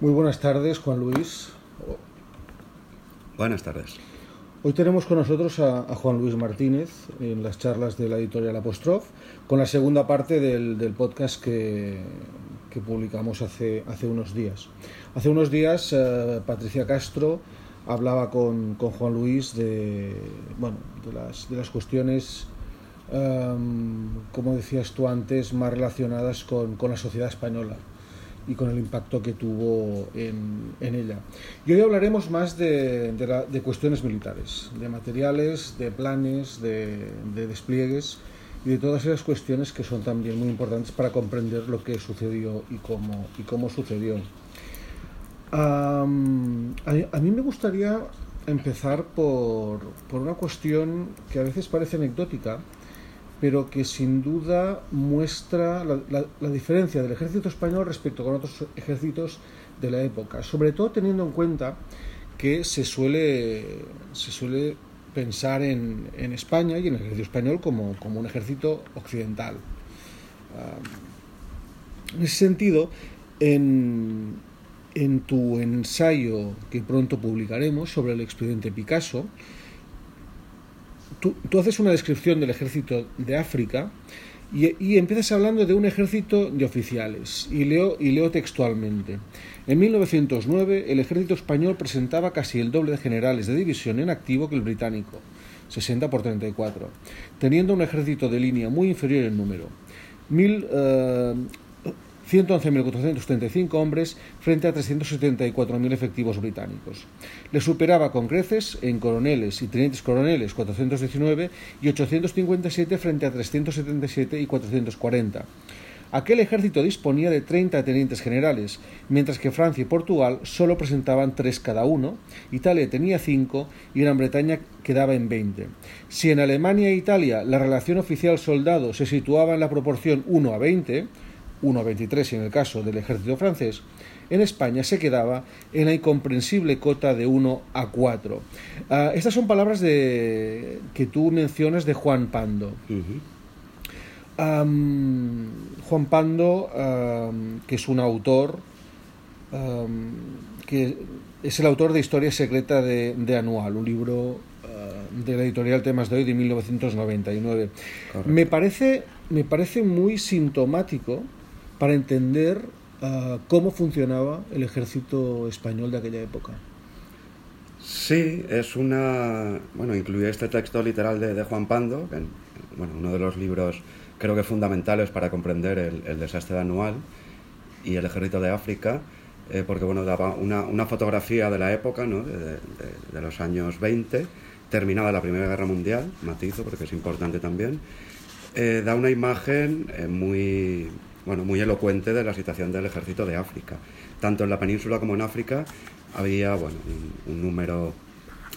Muy buenas tardes, Juan Luis. Buenas tardes. Hoy tenemos con nosotros a, Juan Luis Martínez en las charlas de la editorial Apostrof, con la segunda parte del, podcast que, publicamos hace, hace unos días. Hace unos días eh, Patricia Castro hablaba con, Juan Luis de, bueno, de, las, de las cuestiones, em, como decías tú antes, más relacionadas con, con la sociedad española y con el impacto que tuvo en, en ella. Y hoy hablaremos más de, de, cuestiones militares, de materiales, de planes, de, de, despliegues y de todas esas cuestiones que son también muy importantes para comprender lo que sucedió y cómo, y cómo sucedió. a, a, mí me gustaría empezar por, por una cuestión que a veces parece anecdótica, pero que sin duda muestra la, diferencia del ejército español respecto con otros ejércitos de la época, sobre todo teniendo en cuenta que se suele, se suele pensar en, en España y en el ejército español como, como un ejército occidental. en ese sentido, en, en tu ensayo que pronto publicaremos sobre el expediente Picasso, tú, haces una descripción del ejército de África y, empiezas hablando de un ejército de oficiales. Y leo, y leo textualmente. En 1909 el ejército español presentaba casi el doble de generales de división en activo que el británico, 60 por 34, teniendo un ejército de línea muy inferior en número. Mil, eh, 111.435 hombres frente a 374.000 efectivos británicos. Le superaba con creces en coroneles y tenientes coroneles 419 y 857 frente a 377 y 440. Aquel ejército disponía de 30 tenientes generales, mientras que Francia y Portugal solo presentaban tres cada uno, Italia tenía cinco y Gran Bretaña quedaba en 20. Si en Alemania e Italia la relación oficial soldado se situaba en la proporción 1 a 20, 1 a 23 en el caso del ejército francés, en España se quedaba en la incomprensible cota de 1 a 4. Ah, estas son palabras de, que tú mencionas de Juan Pando. Juan Pando, que es un autor, que es el autor de Historia Secreta de, Anual, un libro ah, de la editorial Temas de Hoy de 1999. Me parece, me parece muy sintomático para entender uh, cómo funcionaba el ejército español de aquella época. Sí, es una. Bueno, incluye este texto literal de, de Juan Pando, que, bueno, uno de los libros creo que fundamentales para comprender el, desastre anual y el ejército de África, eh, porque bueno, daba una, una, fotografía de la época, ¿no? de, de, de, los años 20, terminada la Primera Guerra Mundial, matizo porque es importante también, eh, da una imagen eh, muy, bueno, muy elocuente de la situación del ejército de África. Tanto en la península como en África había bueno, un, número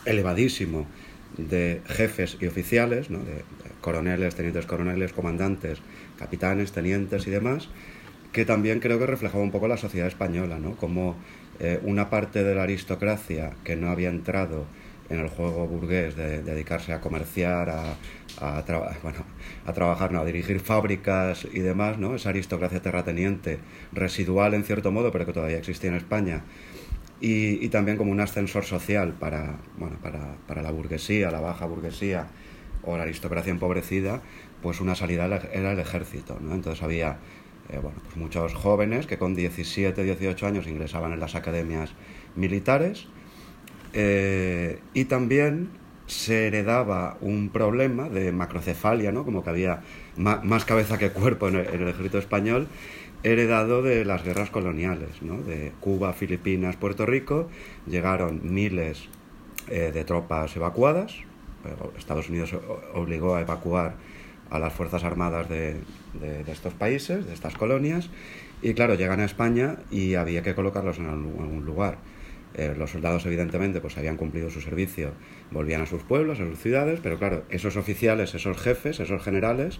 elevadísimo de jefes y oficiales, ¿no? de, coroneles, tenientes coroneles, comandantes, capitanes, tenientes y demás, que también creo que reflejaba un poco la sociedad española, ¿no? como eh, una parte de la aristocracia que no había entrado en el juego burgués de, dedicarse a comerciar, a, a, bueno, a trabajar, no, a dirigir fábricas y demás, ¿no? esa aristocracia terrateniente, residual en cierto modo, pero que todavía existía en España, y, y también como un ascensor social para, bueno, para, para, la burguesía, la baja burguesía o la aristocracia empobrecida, pues una salida era el ejército. ¿no? Entonces había eh, bueno, pues muchos jóvenes que con 17, 18 años ingresaban en las academias militares, eh, y también se heredaba un problema de macrocefalia, ¿no? como que había más cabeza que cuerpo en el, ejército español, heredado de las guerras coloniales, ¿no? de Cuba, Filipinas, Puerto Rico. Llegaron miles eh, de tropas evacuadas. Estados Unidos obligó a evacuar a las Fuerzas Armadas de, estos países, de estas colonias, y claro, llegan a España y había que colocarlos en algún lugar. Eh, los soldados, evidentemente, pues habían cumplido su servicio, volvían a sus pueblos, a sus ciudades, pero claro, esos oficiales, esos jefes, esos generales,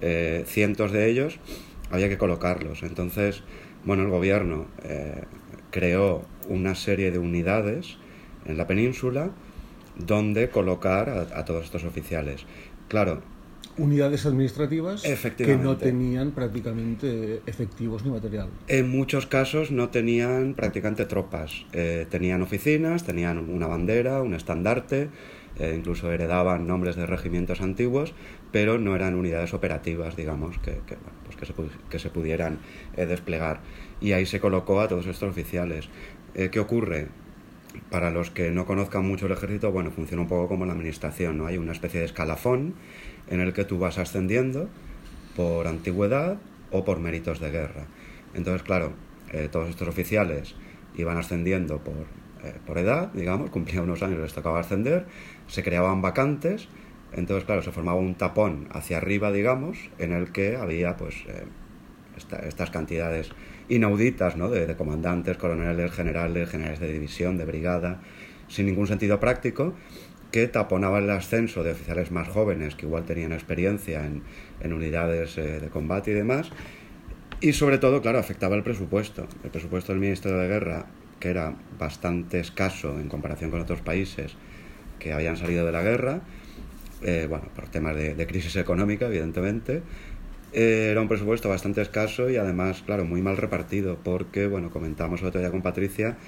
eh, cientos de ellos, había que colocarlos. Entonces, bueno, el gobierno eh, creó una serie de unidades en la península donde colocar a, a todos estos oficiales. Claro, unidades administrativas que no tenían prácticamente efectivos ni material. En muchos casos no tenían prácticamente tropas. Eh, tenían oficinas, tenían una bandera, un estandarte, eh, incluso heredaban nombres de regimientos antiguos, pero no eran unidades operativas, digamos, que, que, pues que, se, que se, pudieran eh, desplegar. Y ahí se colocó a todos estos oficiales. ¿Qué ocurre? Para los que no conozcan mucho el ejército, bueno, funciona un poco como la administración, ¿no? Hay una especie de escalafón en el que tú vas ascendiendo por antigüedad o por méritos de guerra. Entonces, claro, eh, todos estos oficiales iban ascendiendo por, eh, por edad, digamos, cumplían unos años, les tocaba ascender, se creaban vacantes, entonces, claro, se formaba un tapón hacia arriba, digamos, en el que había, pues, eh, estas cantidades inauditas, ¿no? De, de comandantes, coroneles, generales, generales de división, de brigada, sin ningún sentido práctico, que taponaba el ascenso de oficiales más jóvenes que igual tenían experiencia en, unidades eh, de combate y demás. Y sobre todo, claro, afectaba el presupuesto. El presupuesto del Ministerio de Guerra, que era bastante escaso en comparación con otros países que habían salido de la guerra, eh, bueno, por temas de, crisis económica, evidentemente, eh, era un presupuesto bastante escaso y además, claro, muy mal repartido, porque, bueno, comentamos otro día con Patricia,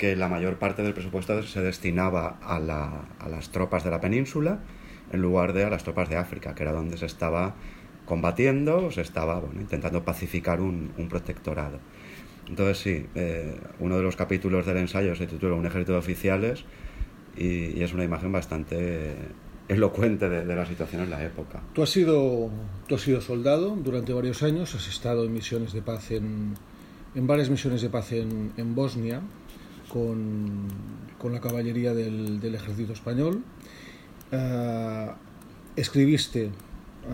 que la mayor parte del presupuesto se destinaba a, las tropas de la península en lugar de a las tropas de África, que era donde se estaba combatiendo se estaba intentando pacificar un, protectorado. Entonces sí, eh, uno de los capítulos del ensayo se titula Un ejército de oficiales y, es una imagen bastante elocuente de, la situación en la época. Tú has, sido, tú has sido soldado durante varios años, has estado en misiones de paz en, en varias misiones de paz en, en Bosnia con, con la caballería del, del ejército español. Uh, escribiste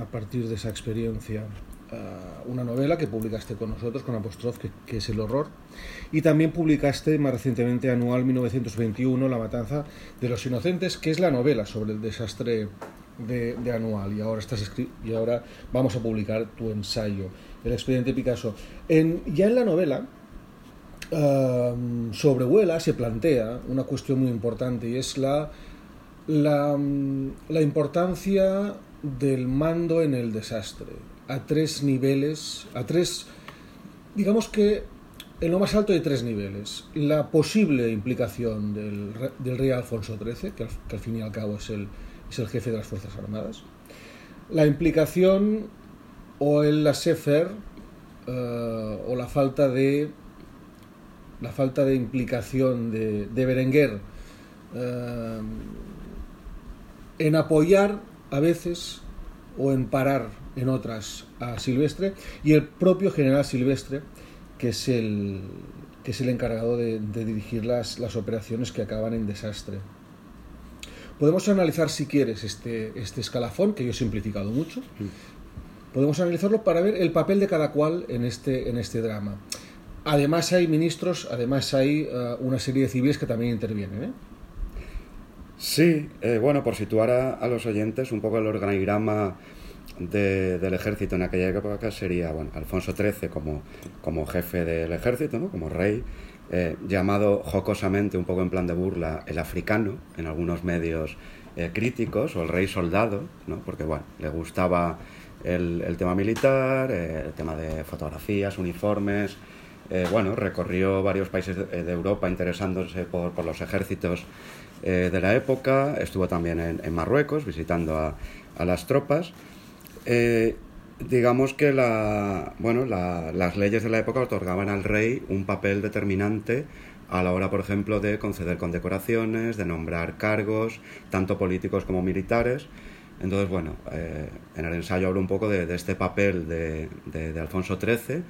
a partir de esa experiencia uh, una novela que publicaste con nosotros, con Apostrof, que, que, es El Horror, y también publicaste más recientemente Anual 1921, La Matanza de los Inocentes, que es la novela sobre el desastre de, de Anual, y ahora, estás y ahora vamos a publicar tu ensayo, El expediente Picasso. En, ya en la novela, sobrevuela, se plantea una cuestión muy importante y es la, la, la, importancia del mando en el desastre a tres niveles, a tres, digamos que en lo más alto hay tres niveles. La posible implicación del, del rey Alfonso XIII, que al, fin y al cabo es el, es el jefe de las Fuerzas Armadas. La implicación o el laissez-faire uh, o la falta de la falta de implicación de, de Berenguer eh, en apoyar a veces o en parar en otras a Silvestre y el propio general Silvestre que es el que es el encargado de, de dirigir las, las, operaciones que acaban en desastre. Podemos analizar, si quieres, este, este escalafón, que yo he simplificado mucho. Podemos analizarlo para ver el papel de cada cual en este, en este drama. Además hay ministros, además hay uh, una serie de civiles que también intervienen. ¿eh? Sí, eh, bueno, por situar a, los oyentes un poco el organigrama de, del ejército en aquella época sería, bueno, Alfonso XIII como, como jefe del ejército, ¿no? como rey, eh, llamado jocosamente, un poco en plan de burla, el africano, en algunos medios críticos, o el rey soldado, ¿no? porque, bueno, le gustaba el, tema militar, el tema de fotografías, uniformes, eh, bueno, recorrió varios países de, de Europa interesándose por, los ejércitos eh, de la época, estuvo también en, Marruecos visitando a, las tropas. Eh, digamos que la, bueno, la, las leyes de la época otorgaban al rey un papel determinante a la hora, por ejemplo, de conceder condecoraciones, de nombrar cargos, tanto políticos como militares. Entonces, bueno, eh, en el ensayo hablo un poco de, este papel de, de Alfonso XIII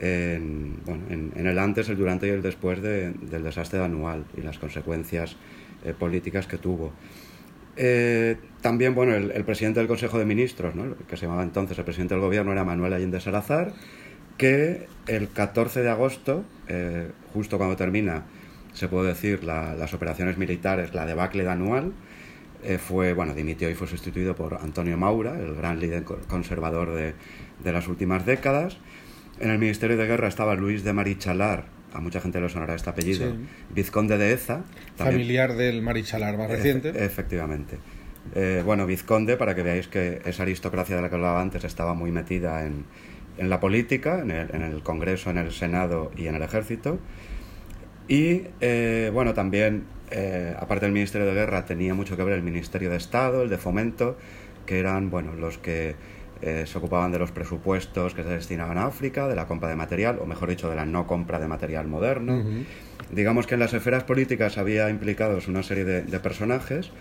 en, el antes, el durante y el después de, del desastre anual y las consecuencias eh, políticas que tuvo. Eh, también, bueno, el, presidente del Consejo de Ministros, ¿no? que se llamaba entonces el presidente del gobierno, era Manuel Allende Salazar, que el 14 de agosto, eh, justo cuando termina, se puede decir, la, las operaciones militares, la debacle de anual, eh, fue, bueno, dimitió y fue sustituido por Antonio Maura, el gran líder conservador de, de las últimas décadas. En el Ministerio de Guerra estaba Luis de Marichalar, a mucha gente le sonará este apellido, sí. vizconde de Eza. También, Familiar del Marichalar más reciente. efectivamente. Eh, bueno, vizconde, para que veáis que esa aristocracia de la que hablaba antes estaba muy metida en, en la política, en el, en el, Congreso, en el Senado y en el Ejército. Y eh, bueno, también, eh, aparte del Ministerio de Guerra, tenía mucho que ver el Ministerio de Estado, el de Fomento, que eran bueno, los que eh, se ocupaban de los presupuestos que se destinaban a África, de la compra de material, o mejor dicho, de la no compra de material moderno. Digamos que en las esferas políticas había implicados una serie de, de personajes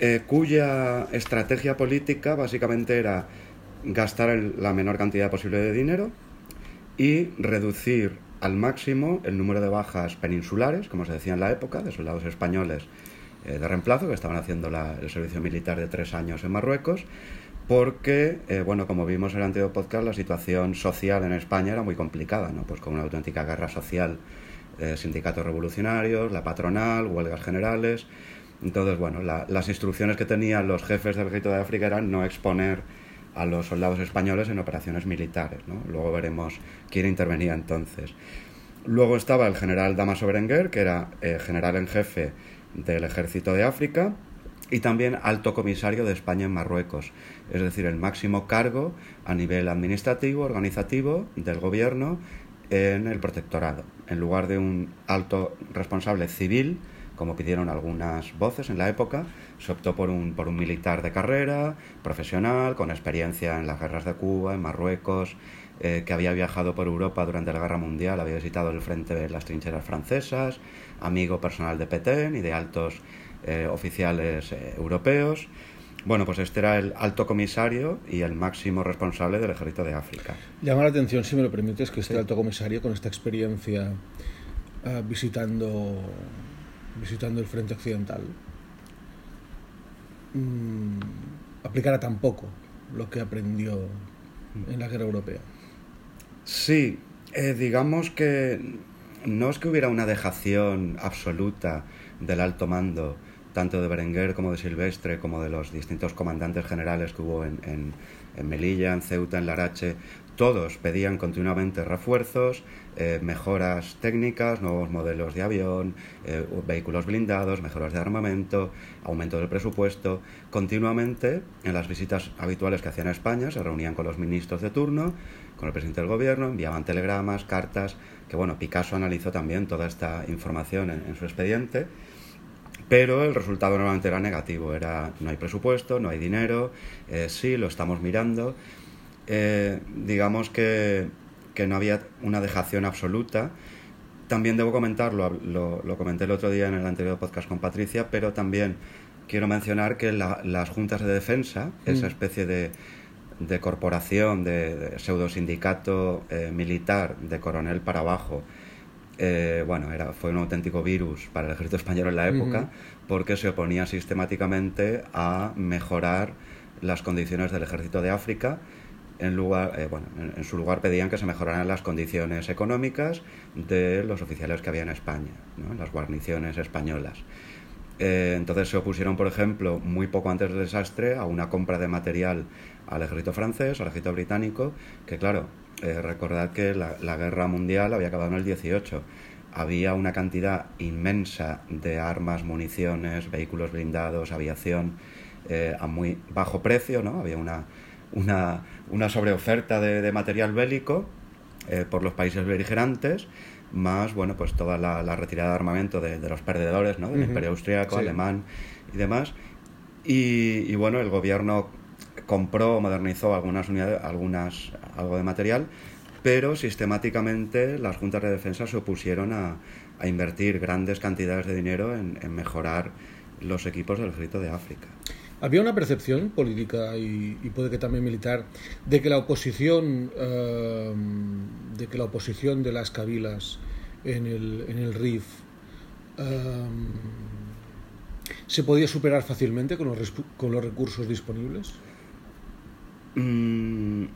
eh, cuya estrategia política básicamente era gastar el, la menor cantidad posible de dinero y reducir al máximo el número de bajas peninsulares, como se decía en la época, de soldados españoles eh, de reemplazo que estaban haciendo la, el servicio militar de tres años en Marruecos, porque, eh, bueno, como vimos en el anterior podcast, la situación social en España era muy complicada, ¿no? Pues con una auténtica guerra social, eh, sindicatos revolucionarios, la patronal, huelgas generales. Entonces, bueno, la, las instrucciones que tenían los jefes del ejército de África eran no exponer a los soldados españoles en operaciones militares. ¿no? Luego veremos quién intervenía entonces. Luego estaba el general Damaso Berenguer, que era eh, general en jefe del ejército de África y también alto comisario de España en Marruecos, es decir, el máximo cargo a nivel administrativo, organizativo del gobierno en el protectorado, en lugar de un alto responsable civil como pidieron algunas voces en la época, se optó por un, por un militar de carrera, profesional, con experiencia en las guerras de Cuba, en Marruecos, eh, que había viajado por Europa durante la Guerra Mundial, había visitado el frente de las trincheras francesas, amigo personal de Petén y de altos eh, oficiales eh, europeos. Bueno, pues este era el alto comisario y el máximo responsable del ejército de África. Llama la atención, si me lo permites, que este sí. alto comisario con esta experiencia uh, visitando visitando el frente occidental, mmm, aplicara tan poco lo que aprendió en la guerra europea. Sí, eh, digamos que no es que hubiera una dejación absoluta del alto mando, tanto de Berenguer como de Silvestre, como de los distintos comandantes generales que hubo en, Melilla, en Ceuta, en Larache, todos pedían continuamente refuerzos, eh, mejoras técnicas, nuevos modelos de avión, eh, vehículos blindados, mejoras de armamento, aumento del presupuesto. Continuamente, en las visitas habituales que hacían a España, se reunían con los ministros de turno, con el presidente del gobierno, enviaban telegramas, cartas, que bueno, Picasso analizó también toda esta información en su expediente. Pero el resultado normalmente era negativo, era no hay presupuesto, no hay dinero, eh, sí, lo estamos mirando. Eh, digamos que, que, no había una dejación absoluta. También debo comentarlo, lo, lo, comenté el otro día en el anterior podcast con Patricia, pero también quiero mencionar que la, las juntas de defensa, mm. esa especie de, de corporación, de, de pseudo sindicato eh, militar, de coronel para abajo, eh, bueno, era, fue un auténtico virus para el ejército español en la época, uh -huh. porque se oponía sistemáticamente a mejorar las condiciones del ejército de África. En, lugar, eh, bueno, en, en, su lugar pedían que se mejoraran las condiciones económicas de los oficiales que había en España, ¿no? las guarniciones españolas. Eh, entonces se opusieron, por ejemplo, muy poco antes del desastre, a una compra de material al ejército francés, al ejército británico, que claro, eh, recordad que la, la, guerra mundial había acabado en el 18. Había una cantidad inmensa de armas, municiones, vehículos blindados, aviación eh, a muy bajo precio, ¿no? Había una, una, una sobreoferta de, de material bélico eh, por los países beligerantes, más bueno, pues toda la, la retirada de armamento de, de los perdedores, ¿no? Del uh -huh. Imperio Austriaco, sí. alemán y demás. Y, y bueno, el gobierno compró, modernizó algunas unidades, algunas, algo de material, pero sistemáticamente las juntas de defensa se opusieron a, invertir grandes cantidades de dinero en, mejorar los equipos del ejército de África. Había una percepción política y, puede que también militar de que la oposición uh, de que la oposición de las cabilas en el, en el RIF uh, se podía superar fácilmente con los, con los recursos disponibles. Mm,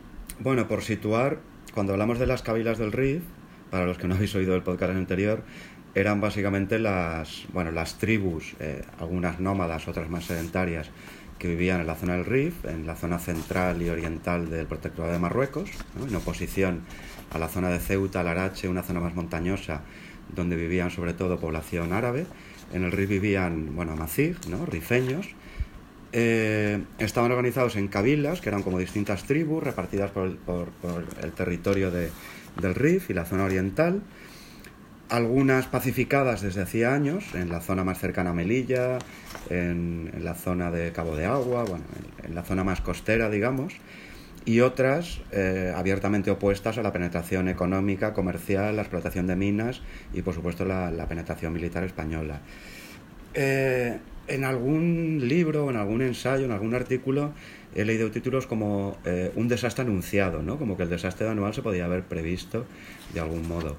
bueno, por situar, cuando hablamos de las cabilas del RIF, para los que no habéis oído el podcast anterior, eran básicamente las, bueno, las tribus, eh, algunas nómadas, otras más sedentarias, que vivían en la zona del Rif, en la zona central y oriental del protectorado de Marruecos, en oposición a la zona de Ceuta, Larache, una zona más montañosa, donde vivían sobre todo población árabe. En el Rif vivían, bueno, amazigh, ¿no? rifeños, Eh, estaban organizados en cabilas, que eran como distintas tribus repartidas por, el territorio del Rif y la zona oriental. Algunas pacificadas desde hacía años, en la zona más cercana a Melilla, en, la zona de Cabo de Agua, bueno, en, la zona más costera, digamos, y otras eh, abiertamente opuestas a la penetración económica, comercial, la explotación de minas y, por supuesto, la, penetración militar española. Eh, en algún libro, en algún ensayo, en algún artículo, he leído títulos como eh, un desastre anunciado, ¿no? Como que el desastre anual se podía haber previsto de algún modo.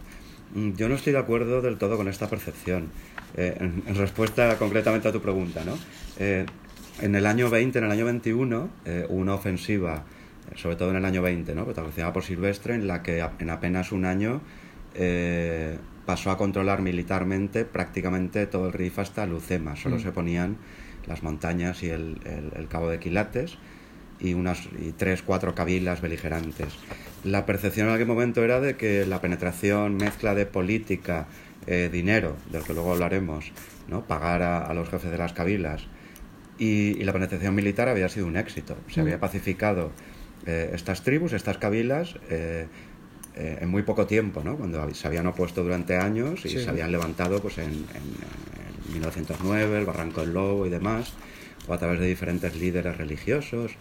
Mm, yo no estoy de acuerdo del todo con esta percepción. Eh, en, respuesta concretamente a tu pregunta, ¿no? Eh, en el año 20, en el año 21, hubo una ofensiva, sobre todo en el año 20, ¿no? protagonizada por Silvestre, en la que en apenas un año pasó a controlar militarmente prácticamente todo el Rif hasta Lucema. Solo mm. se ponían las montañas y el, cabo de Quilates y unas y tres, cuatro cabilas beligerantes. La percepción en aquel momento era de que la penetración, mezcla de política, eh, dinero, del que luego hablaremos, ¿no? pagar a, los jefes de las cabilas, y, la penetración militar había sido un éxito. Se había mm. pacificado eh, estas tribus, estas cabilas, eh, eh, en muy poco tiempo, ¿no? cuando se habían opuesto durante años y se habían levantado pues, en, 1909, el Barranco del Lobo y demás, o a través de diferentes líderes religiosos.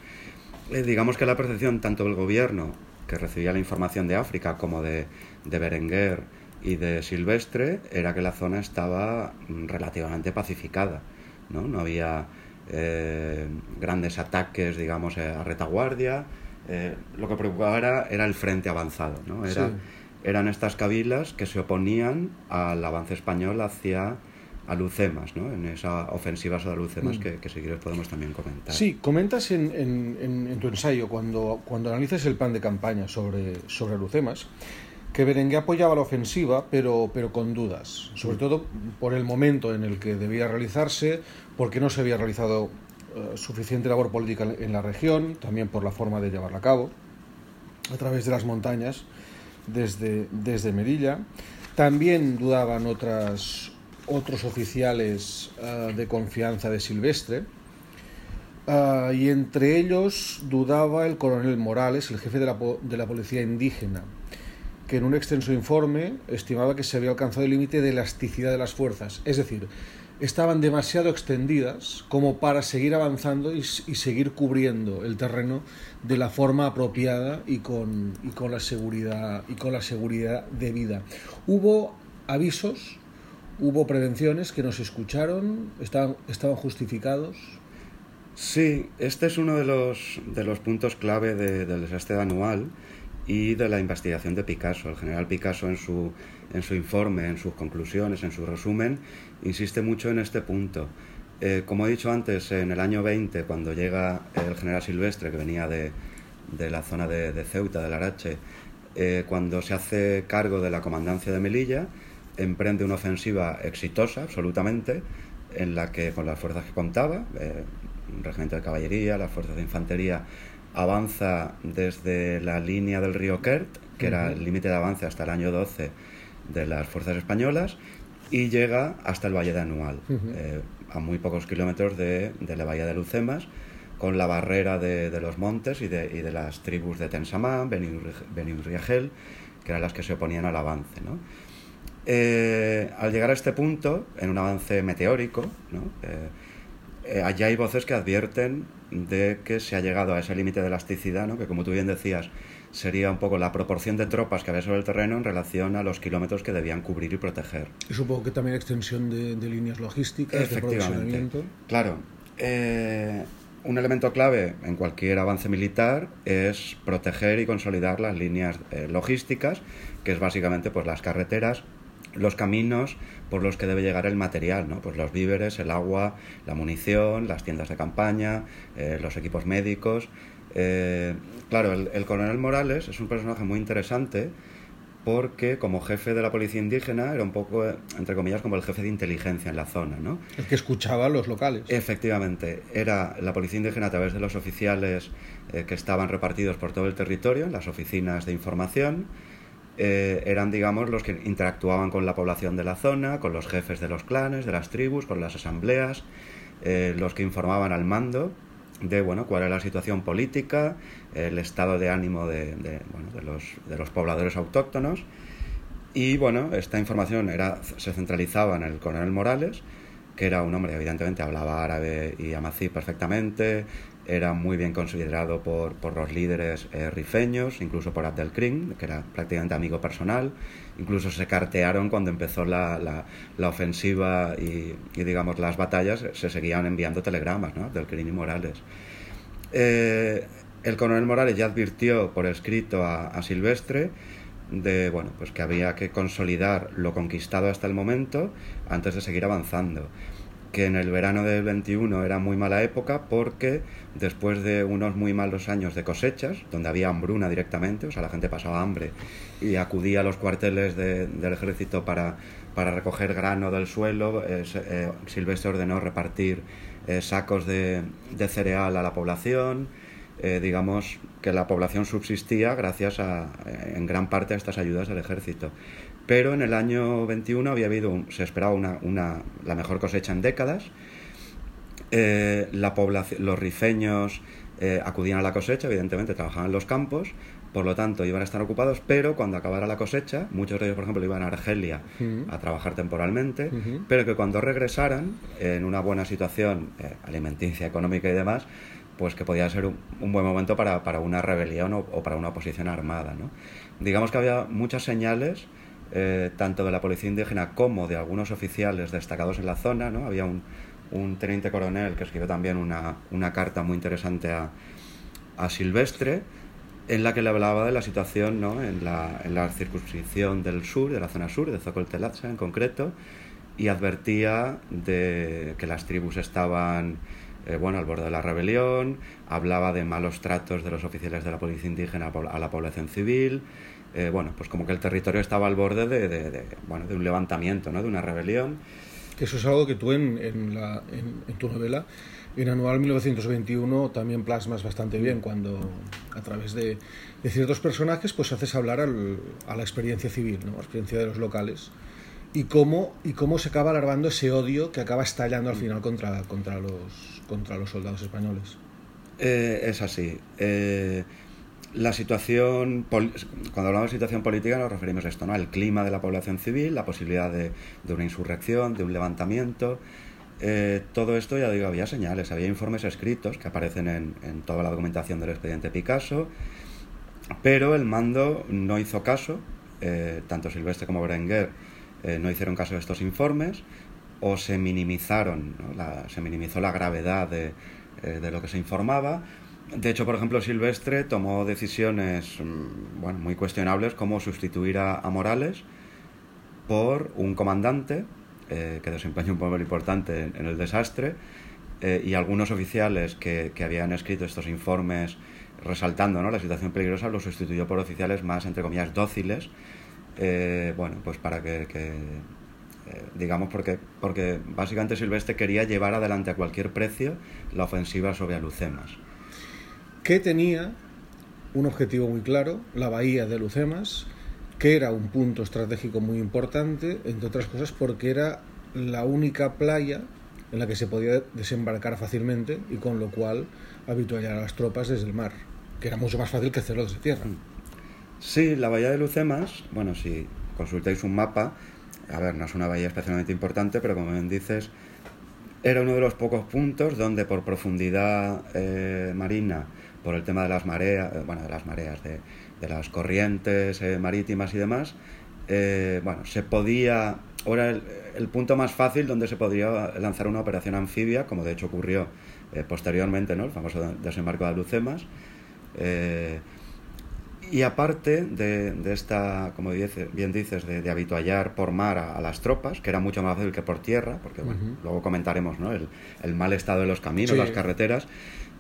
Eh, digamos que la percepción tanto del gobierno, que recibía la información de África, como de, de Berenguer y de Silvestre, era que la zona estaba mm, relativamente pacificada. No, no había eh, grandes ataques, digamos, a retaguardia, eh, lo que preocupaba era, el frente avanzado, ¿no? Era, Eran estas cabilas que se oponían al avance español hacia Alucemas, ¿no? en esa ofensiva sobre Alucemas mm. que, que, si quieres podemos también comentar. Sí, comentas en, en, tu ensayo, cuando, cuando analizas el plan de campaña sobre, sobre Alucemas, que Berenguer apoyaba la ofensiva, pero, pero con dudas, sobre mm. todo por el momento en el que debía realizarse, porque no se había realizado eh, suficiente labor política en la región, también por la forma de llevarla a cabo, a través de las montañas desde, desde Merilla. También dudaban otras, otros oficiales eh, de confianza de Silvestre, eh, y entre ellos dudaba el coronel Morales, el jefe de la, de la policía indígena, que en un extenso informe estimaba que se había alcanzado el límite de elasticidad de las fuerzas, es decir, estaban demasiado extendidas como para seguir avanzando y, seguir cubriendo el terreno de la forma apropiada y con, y con la seguridad y con la seguridad. Hubo avisos, hubo prevenciones que nos escucharon, estaban, estaban justificados. Sí, este es uno de los, de los puntos clave del desastre anual y de la investigación de Picasso. El general Picasso en su, en su informe, en sus conclusiones, en su resumen, insiste mucho en este punto. Eh, como he dicho antes, en el año 20, cuando llega el general Silvestre, que venía de, de la zona de, de, Ceuta, del Arache, eh, cuando se hace cargo de la comandancia de Melilla, emprende una ofensiva exitosa, absolutamente, en la que con las fuerzas que contaba, eh, un regimiento de caballería, las fuerzas de infantería, avanza desde la línea del río Kert, que era el límite de avance hasta el año 12 de las fuerzas españolas, y llega hasta el Valle de Anual, eh, a muy pocos kilómetros de, la Bahía de Lucemas, con la barrera de, los montes y de, las tribus de Tensamán, Beniurriagel, que eran las que se oponían al avance. Eh, al llegar a este punto, en un avance meteórico, ¿no? Eh, allá hay voces que advierten de que se ha llegado a ese límite de elasticidad, ¿no? que como tú bien decías, sería un poco la proporción de tropas que había sobre el terreno en relación a los kilómetros que debían cubrir y proteger. Y supongo que también extensión de, líneas logísticas, de provisionamiento. Claro. Eh, un elemento clave en cualquier avance militar es proteger y consolidar las líneas eh, logísticas, que es básicamente pues, las carreteras, los caminos por los que debe llegar el material, ¿no? Pues los víveres, el agua, la munición, las tiendas de campaña, eh, los equipos médicos. Eh, claro, el, coronel Morales es un personaje muy interesante porque como jefe de la policía indígena era un poco, entre comillas, como el jefe de inteligencia en la zona, ¿no? El que escuchaba a los locales. Efectivamente, era la policía indígena a través de los oficiales eh, que estaban repartidos por todo el territorio, en las oficinas de información, eh, eran, digamos, los que interactuaban con la población de la zona, con los jefes de los clanes, de las tribus, con las asambleas. los que informaban al mando de bueno, cuál era la situación política, el estado de ánimo de, bueno, de, los, de los pobladores autóctonos. Y bueno, esta información era, se centralizaba en el coronel Morales, que era un hombre, evidentemente hablaba árabe y amazí perfectamente, era muy bien considerado por, por los líderes eh, rifeños, incluso por Abdelkrim, que era prácticamente amigo personal. Incluso se cartearon cuando empezó la, la, ofensiva y, digamos, las batallas, se seguían enviando telegramas, ¿no? Abdelkrim y Morales. Eh, el coronel Morales ya advirtió por escrito a, a Silvestre de bueno pues que había que consolidar lo conquistado hasta el momento antes de seguir avanzando que en el verano del 21 era muy mala época porque después de unos muy malos años de cosechas, donde había hambruna directamente, o sea, la gente pasaba hambre y acudía a los cuarteles del ejército para, para, recoger grano del suelo, eh, eh, Silvestre ordenó repartir eh, sacos de, de, cereal a la población, digamos que la población subsistía gracias a, en gran parte a estas ayudas del ejército pero en el año 21 había habido, se esperaba una, una, la mejor cosecha en décadas. Eh, la población, los rifeños eh, acudían a la cosecha, evidentemente trabajaban en los campos, por lo tanto iban a estar ocupados, pero cuando acabara la cosecha, muchos de ellos, por ejemplo, iban a Argelia a trabajar temporalmente, pero que cuando regresaran, en una buena situación eh, alimenticia, económica y demás, pues que podía ser un, buen momento para, para una rebelión o, o, para una oposición armada. ¿no? Digamos que había muchas señales eh, tanto de la policía indígena como de algunos oficiales destacados en la zona. ¿no? Había un, teniente coronel que escribió también una, una carta muy interesante a, a, Silvestre en la que le hablaba de la situación ¿no? en, la, en la circunscripción del sur, de la zona sur, de Zocoltelatza en concreto, y advertía de que las tribus estaban eh, bueno, al borde de la rebelión, hablaba de malos tratos de los oficiales de la policía indígena a la población civil, eh, bueno, pues como que el territorio estaba al borde de, de, bueno, de un levantamiento, ¿no? de una rebelión. Que eso es algo que tú en, en, la, en, tu novela, en Anual 1921, también plasmas bastante bien, cuando a través de, de ciertos personajes pues haces hablar al, a la experiencia civil, ¿no? la experiencia de los locales. Y cómo, y cómo se acaba alargando ese odio que acaba estallando al final contra, contra, los, contra los soldados españoles. Eh, es así. Eh, la situación, cuando hablamos de situación política nos referimos a esto, ¿no? El clima de la población civil, la posibilidad de, de una insurrección, de un levantamiento. Eh, todo esto, ya digo, había señales, había informes escritos que aparecen en, en, toda la documentación del expediente Picasso, pero el mando no hizo caso, eh, tanto Silvestre como Berenguer eh, no hicieron caso de estos informes, o se minimizaron, ¿no? la, se minimizó la gravedad de lo que se informaba, de hecho, por ejemplo, Silvestre tomó decisiones mm, bueno, muy cuestionables como sustituir a, Morales por un comandante eh, que desempeñó un papel importante en, el desastre eh, y algunos oficiales que, habían escrito estos informes resaltando la situación peligrosa los sustituyó por oficiales más, entre comillas, dóciles, eh, bueno, pues para que, que digamos, porque, porque básicamente Silvestre quería llevar adelante a cualquier precio la ofensiva sobre Alucemas que tenía un objetivo muy claro, la bahía de Lucemas, que era un punto estratégico muy importante, entre otras cosas porque era la única playa en la que se podía desembarcar fácilmente y con lo cual habituallar a las tropas desde el mar, que era mucho más fácil que hacerlo desde tierra. Sí, la bahía de Lucemas, bueno, si consultáis un mapa, a ver, no es una bahía especialmente importante, pero como bien dices, era uno de los pocos puntos donde por profundidad eh, marina por el tema de las mareas, eh, bueno, de las mareas, de, de las corrientes eh, marítimas y demás, eh, bueno, se podía, ahora el, el, punto más fácil donde se podría lanzar una operación anfibia, como de hecho ocurrió eh, posteriormente, ¿no? El famoso desembarco de Lucemas. Eh, y aparte de, de, esta, como dice, bien dices, de, de habituallar por mar a, a, las tropas, que era mucho más fácil que por tierra, porque bueno, uh -huh. luego comentaremos ¿no? el, el, mal estado de los caminos, sí. las carreteras,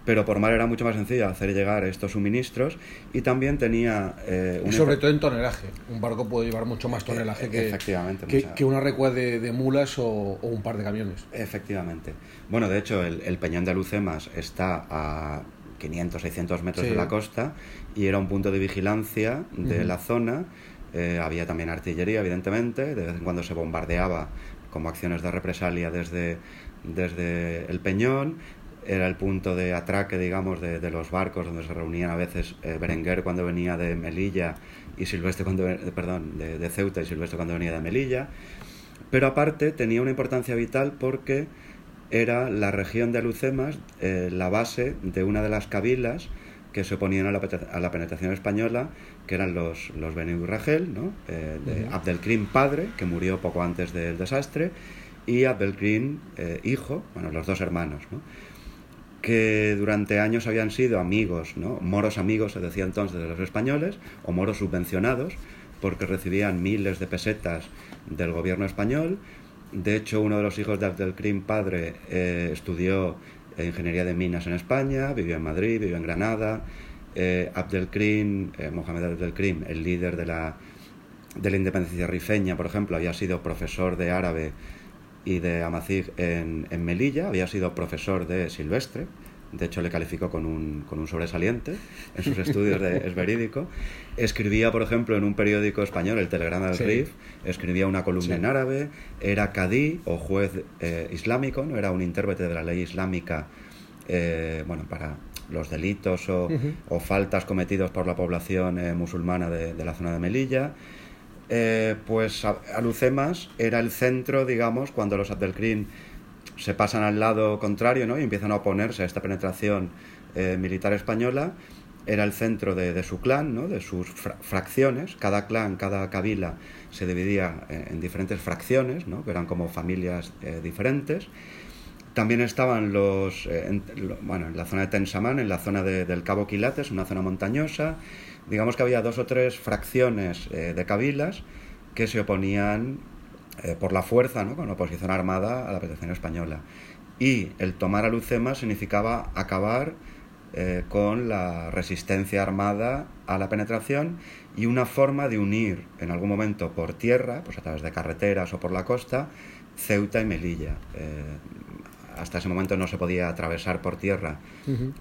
pero por mar era mucho más sencillo hacer llegar estos suministros y también tenía... Eh, un y sobre todo en tonelaje. Un barco puede llevar mucho más tonelaje que, Efectivamente, que, que, una recua de, de mulas o, o, un par de camiones. Efectivamente. Bueno, de hecho, el, el Peñón de Lucemas está a 500, 600 metros sí. de la costa y era un punto de vigilancia de uh -huh. la zona. Eh, había también artillería, evidentemente, de vez en cuando se bombardeaba como acciones de represalia desde, desde el Peñón. Era el punto de atraque, digamos, de, de los barcos donde se reunían a veces eh, Berenguer cuando venía de Melilla y Silvestre cuando, perdón, de, de Ceuta y Silvestre cuando venía de Melilla. Pero aparte tenía una importancia vital porque era la región de Alucemas eh, la base de una de las cabilas que se oponían a la, a la penetración española, que eran los, los Beni Ragel, ¿no? eh, de. Abdelkrim padre, que murió poco antes del desastre, y Abdelkrim eh, hijo, bueno, los dos hermanos, ¿no? Que durante años habían sido amigos, ¿no? moros amigos, se decía entonces, de los españoles, o moros subvencionados, porque recibían miles de pesetas del gobierno español. De hecho, uno de los hijos de Abdelkrim padre eh, estudió ingeniería de minas en España, vivió en Madrid, vivió en Granada. Eh, Abdelkrim, eh, Mohamed Abdelkrim, el líder de la, de la independencia rifeña, por ejemplo, había sido profesor de árabe y de Amazigh en, en Melilla, había sido profesor de Silvestre, de hecho le calificó con un, con un sobresaliente en sus estudios, de, es verídico. Escribía, por ejemplo, en un periódico español, el Telegrama del Sí. Rif, escribía una columna Sí. en árabe, era cadí o juez eh, islámico, no era un intérprete de la ley islámica, eh, bueno, para los delitos o, Ujú. o faltas cometidos por la población eh, musulmana de, de la zona de Melilla. Eh, pues Alucemas era el centro, digamos, cuando los Abdelkrim se pasan al lado contrario ¿no? y empiezan a oponerse a esta penetración eh, militar española, era el centro de, su clan, ¿no? de sus fra- fracciones. Cada clan, cada cabila se dividía eh, en diferentes fracciones, ¿no? que eran como familias diferentes. También estaban los, en, bueno, en la zona de Tensamán, en la zona de- del Cabo Quilates, una zona montañosa. Digamos que había dos o tres fracciones eh, de cabilas que se oponían eh, por la fuerza, ¿no? con oposición armada a la protección española. Y el tomar a Lucema significaba acabar eh, con la resistencia armada a la penetración y una forma de unir en algún momento por tierra, pues a través de carreteras o por la costa, Ceuta y Melilla. Hasta ese momento no se podía atravesar por tierra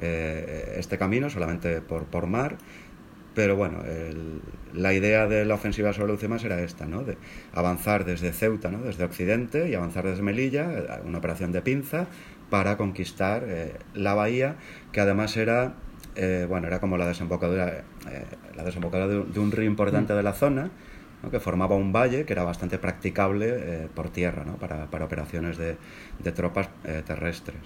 eh, este camino, solamente por, por mar. Pero bueno, el- la idea de la ofensiva sobre Lucemas era esta, ¿no? De avanzar desde Ceuta, ¿no? Desde Occidente y avanzar desde Melilla, eh, una operación de pinza para conquistar eh, la bahía, que además era, eh, bueno, era como la desembocadura, eh, la desembocadura de, un- de un río importante de la zona, ¿no? que formaba un valle que era bastante practicable eh, por tierra, ¿no? Para, para operaciones de, de tropas eh, terrestres.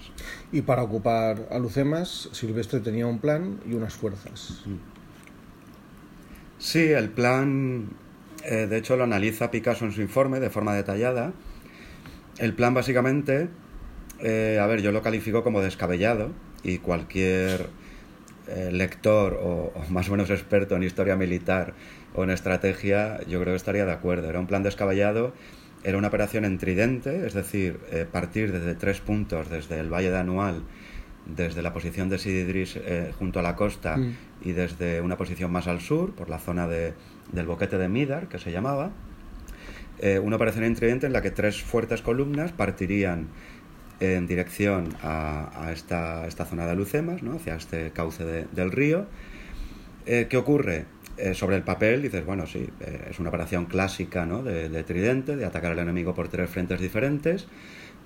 Y para ocupar Alucemas, Silvestre tenía un plan y unas fuerzas. Sí, el plan, eh, de hecho, lo analiza Picasso en su informe de forma detallada. El plan básicamente, eh, a ver, yo lo califico como descabellado y cualquier eh, lector o, o más o menos experto en historia militar o en estrategia, yo creo que estaría de acuerdo. Era un plan descabellado, era una operación en tridente, es decir, eh, partir desde tres puntos, desde el Valle de Anual, desde la posición de Sididris eh, junto a la costa Mm. y desde una posición más al sur, por la zona de, del boquete de Midar, que se llamaba. Eh, una operación en tridente en la que tres fuertes columnas partirían en dirección a, a esta, esta zona de Lucemas, ¿no? hacia este cauce de- del río. Eh, ¿Qué ocurre? Eh, sobre el papel dices, bueno, sí, es una operación clásica ¿no? de, de tridente, de atacar al enemigo por tres frentes diferentes,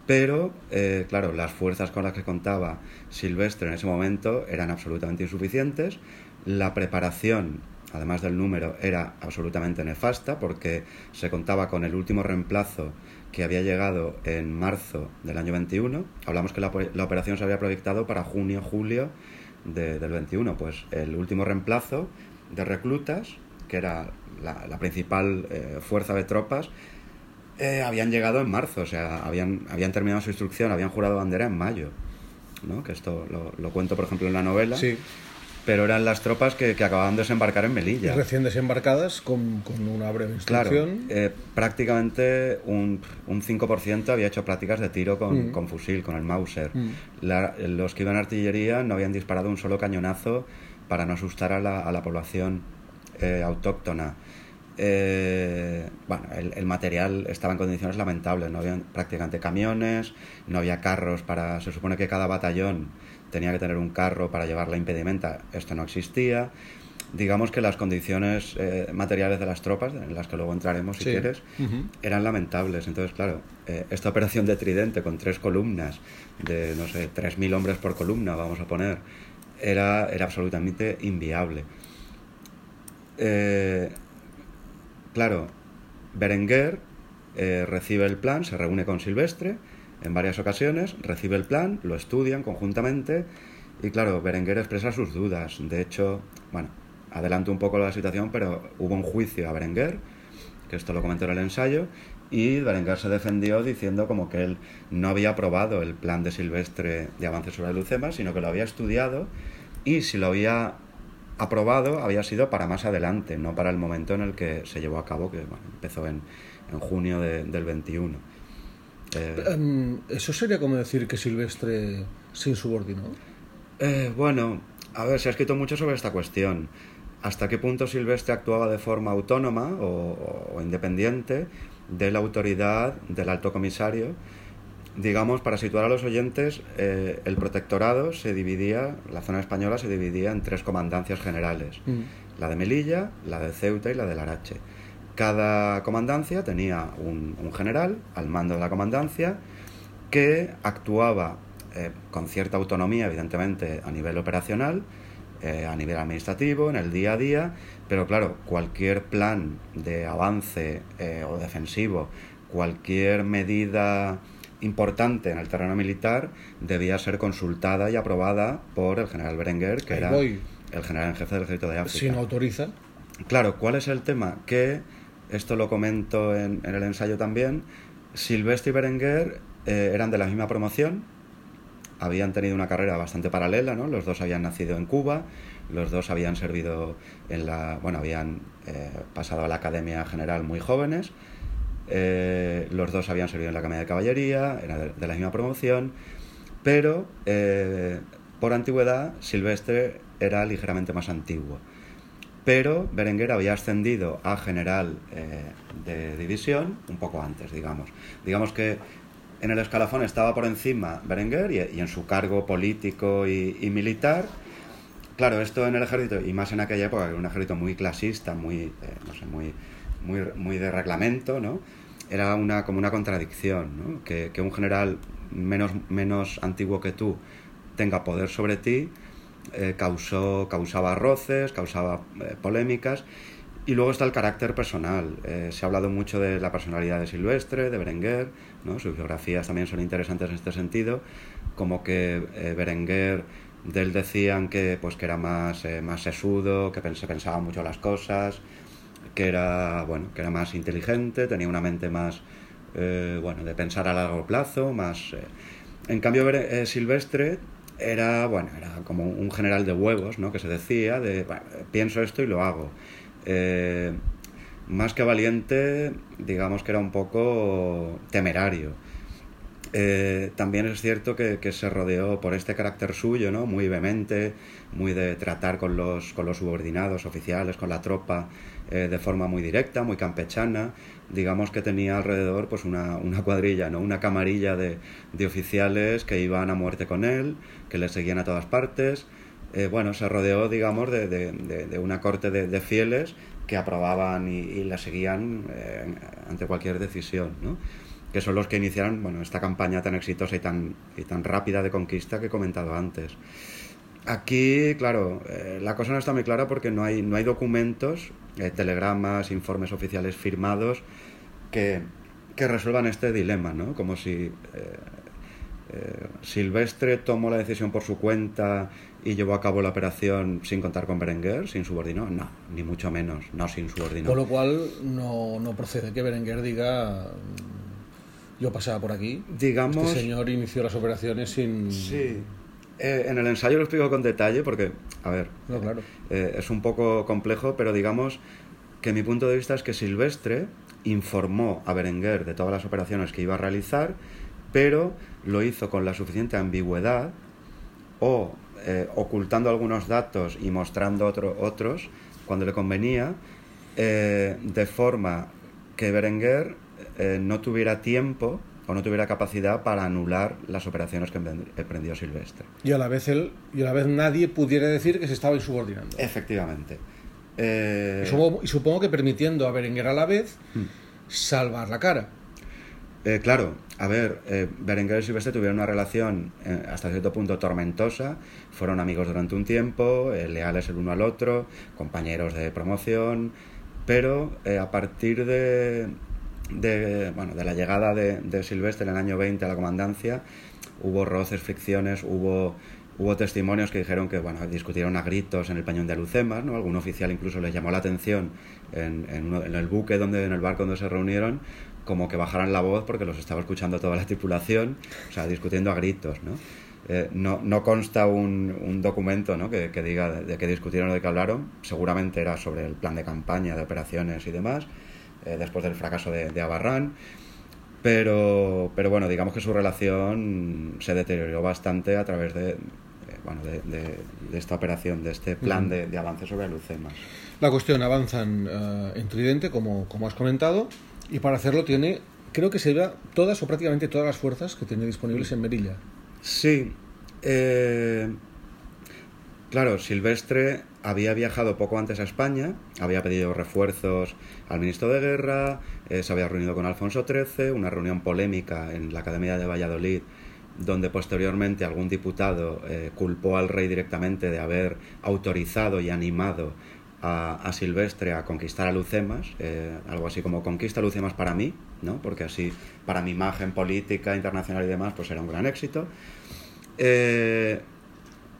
pero, eh, claro, las fuerzas con las que contaba Silvestre en ese momento eran absolutamente insuficientes. La preparación, además del número, era absolutamente nefasta porque se contaba con el último reemplazo que había llegado en marzo del año 21. Hablamos que la, operación se había proyectado para junio, julio de- del 21. Pues el último reemplazo de reclutas, que era la, la principal eh, fuerza de tropas, eh, habían llegado en marzo, o sea, habían, habían terminado su instrucción, habían jurado bandera en mayo. ¿no? Que esto lo, lo cuento, por ejemplo, en la novela. Sí. Pero eran las tropas que, que acababan de desembarcar en Y Melilla. recién desembarcadas con, con una breve Claro, instrucción. eh, prácticamente un, un 5% había hecho prácticas de tiro con, Mm. con fusil, con el Mauser. Mm. La- los que iban a artillería no habían disparado un solo cañonazo para no asustar a la, a la población eh, autóctona. Eh, bueno, el, el material estaba en condiciones lamentables, no había prácticamente camiones, no había carros para... Se supone que cada batallón tenía que tener un carro para llevar la impedimenta, esto no existía. digamos que las condiciones eh, materiales de las tropas, en las que luego entraremos si quieres, eran lamentables. Entonces, claro, eh, esta operación de tridente con tres columnas, de, no sé, 3.000 hombres por columna, vamos a poner, era, era absolutamente inviable. Eh, claro, Berenguer recibe el plan, se reúne con Silvestre en varias ocasiones, recibe el plan, lo estudian conjuntamente y claro, Berenguer expresa sus dudas. De hecho, bueno, adelanto un poco la situación, pero hubo un juicio a Berenguer, que esto lo comentó en el ensayo, y Berenguer se defendió diciendo como que él no había aprobado el plan de Silvestre de avance sobre el leucema, sino que lo había estudiado y si lo había aprobado había sido para más adelante, no para el momento en el que se llevó a cabo, que empezó en, en junio del 21. Eh, em, ¿Eso sería como decir que Silvestre se insubordinó? Eh, bueno, a ver, se ha escrito mucho sobre esta cuestión hasta qué punto Silvestre actuaba de forma autónoma o, independiente de la autoridad del alto comisario. Digamos, para situar a los oyentes, eh, el protectorado se dividía, la zona española se dividía en tres comandancias generales, mm. la de Melilla, la de Ceuta y la de Larache. Cada comandancia tenía un, general al mando de la comandancia que actuaba eh, con cierta autonomía, evidentemente, a nivel operacional, eh, a nivel administrativo, en el día a día, pero claro, cualquier plan de avance o defensivo, cualquier medida importante en el terreno militar debía ser consultada y aprobada por el general Berenguer, que era el general en jefe del ejército de África. Si no autoriza. Claro, ¿cuál es el tema? Que, esto lo comento en, el ensayo también, Silvestre y Berenguer eh, eran de la misma promoción, habían tenido una carrera bastante paralela, ¿no? Los dos habían nacido en Cuba, los dos habían servido en la, bueno, habían eh, pasado a la Academia General muy jóvenes, eh, los dos habían servido en la Academia de Caballería, era de, la misma promoción, pero eh, por antigüedad Silvestre era ligeramente más antiguo. Pero Berenguer había ascendido a general de división un poco antes, digamos. Digamos que en el escalafón estaba por encima Berenguer y, en su cargo político y, militar. Claro, esto en el ejército, y más en aquella época, que era un ejército muy clasista, muy, eh, no sé, muy, muy, de reglamento. Era una, como una contradicción. Que, un general menos, menos antiguo que tú tenga poder sobre ti, eh, causó, causaba roces, causaba eh, polémicas, y luego está el carácter personal. se ha hablado mucho de la personalidad de Silvestre, de Berenguer, sus biografías también son interesantes en este sentido, como que eh, Berenguer de él decían que, pues, que era más, eh, más sesudo, que se pensaba mucho las cosas, que era, bueno, que era más inteligente, tenía una mente más eh, bueno, de pensar a largo plazo, más... En cambio, Silvestre era, bueno, era como un general de huevos, ¿no? Que se decía, de, pienso esto y lo hago más que valiente, digamos que era un poco temerario. Eh, también es cierto que, se rodeó por este carácter suyo, ¿no? muy vehemente, muy de tratar con los, con los subordinados oficiales, con la tropa, eh, de forma muy directa, muy campechana. Digamos que tenía alrededor pues una, una cuadrilla, ¿no? una camarilla de, de, oficiales que iban a muerte con él, que le seguían a todas partes. Eh, bueno, se rodeó, digamos, de, de, una corte de, fieles que aprobaban y, la seguían eh, ante cualquier decisión, ¿no? que son los que iniciaron bueno, esta campaña tan exitosa y tan, y tan rápida de conquista que he comentado antes. Aquí, claro, eh, la cosa no está muy clara porque no hay, no hay documentos, eh, telegramas, informes oficiales firmados que, que, resuelvan este dilema, ¿no? Como si Silvestre tomó la decisión por su cuenta y llevó a cabo la operación sin contar con Berenguer, sin subordinado. No, ni mucho menos, no sin subordinado. Con lo cual no, no procede que Berenguer diga mm, yo pasaba por aquí. Digamos. Este señor inició las operaciones sin. Sí. Eh, en el ensayo lo explico con detalle porque, a ver, no, claro. Eh, es un poco complejo, pero digamos que mi punto de vista es que Silvestre informó a Berenguer de todas las operaciones que iba a realizar, pero lo hizo con la suficiente ambigüedad o eh, ocultando algunos datos y mostrando otros cuando le convenía, de forma que Berenguer no tuviera tiempo o no tuviera capacidad para anular las operaciones que emprendió Silvestre. Y a la vez él, y a la vez nadie pudiera decir que se estaba insubordinando. Efectivamente. Eh, Y, supongo, y supongo que permitiendo a Berenguer a la vez salvar la cara. Eh, claro, a ver, eh, Berenguer y Silvestre tuvieron una relación eh, hasta cierto punto tormentosa, fueron amigos durante un tiempo, eh, leales el uno al otro, compañeros de promoción, pero eh, a partir de, de, bueno, de la llegada de, Silvestre en el año 20 a la comandancia, hubo roces, fricciones, hubo, hubo testimonios que dijeron que bueno, discutieron a gritos en el pañón de Alucemas, ¿no? algún oficial incluso les llamó la atención en, en, uno- en el buque, donde, en el barco donde se reunieron, como que bajaran la voz porque los estaba escuchando toda la tripulación, o sea, discutiendo a gritos, ¿no? Eh, no, consta un, un documento ¿no? que, que diga de, de qué discutieron o de qué hablaron, seguramente era sobre el plan de campaña, de operaciones y demás, eh, después del fracaso de, de Abarrán, pero, pero bueno, digamos que su relación se deterioró bastante a través de, eh, bueno, de, de- de esta operación, de este plan de, de avance sobre Alucemas. La cuestión avanzan eh, en Tridente, como, como has comentado, y para hacerlo tiene, creo que se lleva todas o prácticamente todas las fuerzas que tiene disponibles en Merilla. Sí. eh, claro, Silvestre había viajado poco antes a España, había pedido refuerzos al ministro de Guerra, eh, se había reunido con Alfonso XIII, una reunión polémica en la Academia de Valladolid, donde posteriormente algún diputado eh, culpó al rey directamente de haber autorizado y animado a, Silvestre a conquistar a Lucemas, eh, algo así como conquista Lucemas para mí, ¿no? porque así para mi imagen política, internacional y demás, pues era un gran éxito.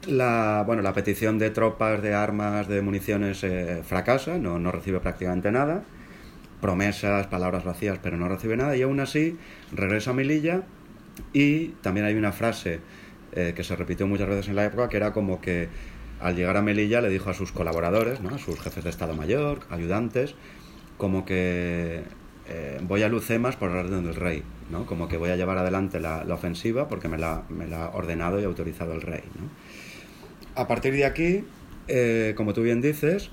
La, bueno, la petición de tropas, de armas, de municiones eh, fracasa, no, no recibe prácticamente nada. Promesas, palabras vacías, pero no recibe nada. Y aún así regresa a Melilla y también hay una frase eh, que se repitió muchas veces en la época que era como que al llegar a Melilla le dijo a sus colaboradores, ¿no? a sus jefes de Estado Mayor, ayudantes, como que eh, voy a Lucemas por orden del rey, ¿no? como que voy a llevar adelante la, la ofensiva porque me la, me la ha ordenado y autorizado el rey. ¿no? A partir de aquí, eh, como tú bien dices,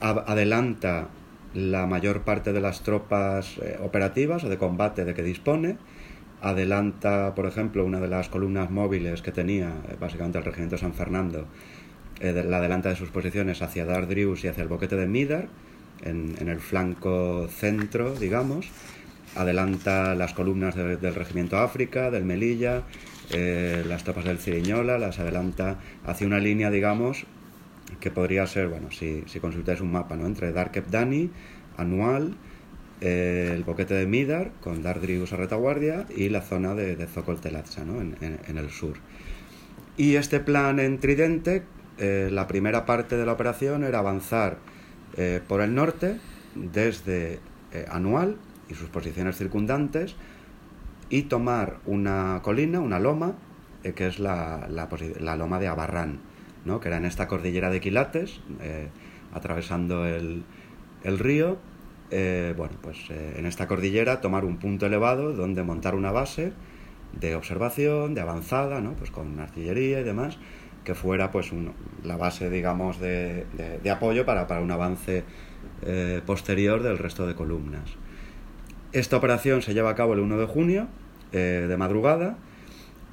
adelanta la mayor parte de las tropas eh, operativas o de combate de que dispone, adelanta, por ejemplo, una de las columnas móviles que tenía, eh, básicamente el regimiento San Fernando, la adelanta de sus posiciones hacia Dardrius y hacia el boquete de Midar, en, el flanco centro, digamos, adelanta las columnas de- del regimiento África, del Melilla, eh, las tropas del Ciriñola, las adelanta hacia una línea, digamos, que podría ser, bueno, si, si consultáis un mapa, ¿no? Entre Darkep Dani, Anual, eh, el boquete de Midar, con Dardrius a retaguardia, y la zona de, de Zocol ¿no? En, en- el sur. Y este plan en Tridente, eh, la primera parte de la operación era avanzar por el norte, desde Anual y sus posiciones circundantes, y tomar una colina, una loma, eh, que es la, la, la loma de Abarrán, ¿no? que era en esta cordillera de Quilates, eh, atravesando el, el río. eh, bueno, pues en esta cordillera tomar un punto elevado donde montar una base de observación, de avanzada, ¿no? pues con artillería y demás, que fuera pues un- la base, digamos, de, de- de apoyo para, para un avance posterior del resto de columnas. Esta operación se lleva a cabo el 1 de junio, eh, de madrugada.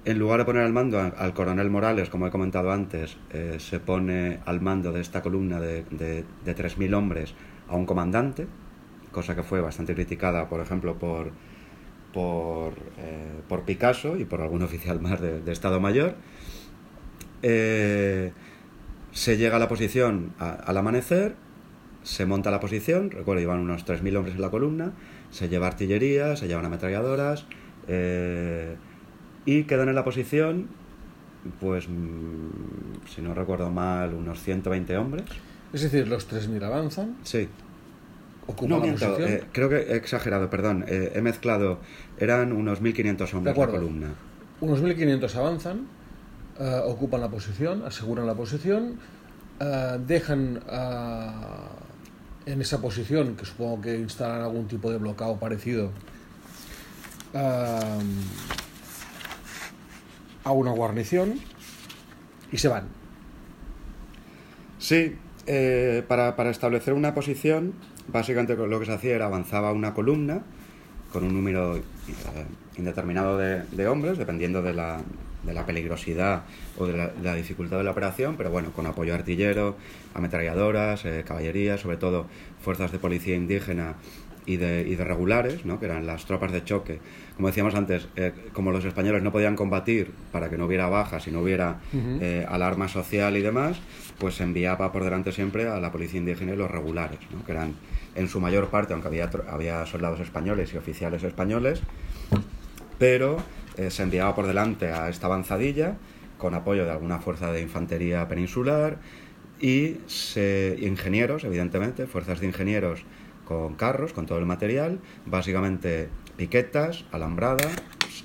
En lugar de poner al mando al coronel Morales, como he comentado antes, eh, se pone al mando de esta columna de, de, de 3.000 hombres a un comandante, cosa que fue bastante criticada, por ejemplo, por, por, eh, por Picasso y por algún oficial más de, de Estado Mayor. Eh, se llega a la posición a- al amanecer, se monta la posición, recuerdo, iban unos 3.000 hombres en la columna, se lleva artillería, se llevan ametralladoras, eh, y quedan en la posición, pues, mm, si no recuerdo mal, unos 120 hombres. Es decir, los 3.000 avanzan, Sí. ocupan No, miento, eh, creo que he exagerado, perdón, eh, he mezclado, eran unos 1.500 De hombres la columna. Unos 1.500 avanzan, eh, ocupan la posición, aseguran la posición, dejan en esa posición, que supongo que instalan algún tipo de bloqueo parecido, a una guarnición y se van. Sí, eh, para, para establecer una posición, básicamente lo que se hacía era avanzaba una columna, con un número eh, indeterminado de, hombres, dependiendo de la, de la peligrosidad o de la, dificultad de la operación, pero bueno, con apoyo artillero, ametralladoras, eh, caballería, sobre todo fuerzas de policía indígena y de, y de regulares, ¿no? que eran las tropas de choque. Como decíamos antes, eh, como los españoles no podían combatir para que no hubiera bajas y no hubiera eh, alarma social y demás, pues se enviaba por delante siempre a la policía indígena y los regulares, ¿no? que eran en su mayor parte, aunque había, había soldados españoles y oficiales españoles, pero eh, se enviaba por delante a esta avanzadilla con apoyo de alguna fuerza de infantería peninsular y ingenieros, evidentemente, fuerzas de ingenieros con carros, con todo el material, básicamente piquetas, alambrada,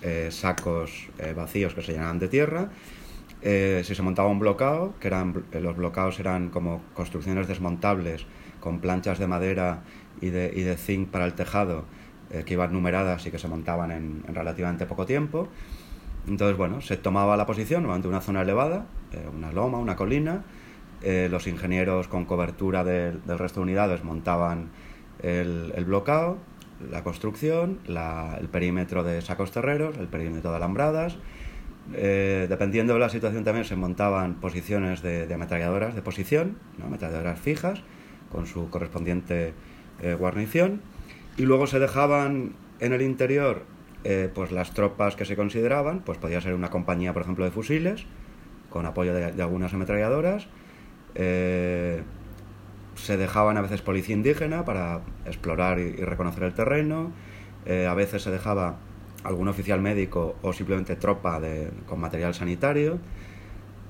eh, sacos eh, vacíos que se llenaban de tierra. Eh, si se montaba un blocado, que eran, los blocados eran como construcciones desmontables con planchas de madera y de, y de zinc para el tejado, que iban numeradas y que se montaban en, relativamente poco tiempo. Entonces, bueno, se tomaba la posición, normalmente una zona elevada, una loma, una colina. los ingenieros con cobertura del resto de unidades montaban el, bloqueo, la construcción, el perímetro de sacos terreros, el perímetro de alambradas. Eh, dependiendo de la situación también se montaban posiciones de, ametralladoras de posición, ametralladoras fijas, con su correspondiente eh, guarnición. Y luego se dejaban en el interior eh, pues las tropas que se consideraban, pues podía ser una compañía, por ejemplo, de fusiles, con apoyo de, de algunas ametralladoras se dejaban a veces policía indígena para explorar y, reconocer el terreno, eh, a veces se dejaba algún oficial médico o simplemente tropa con material sanitario,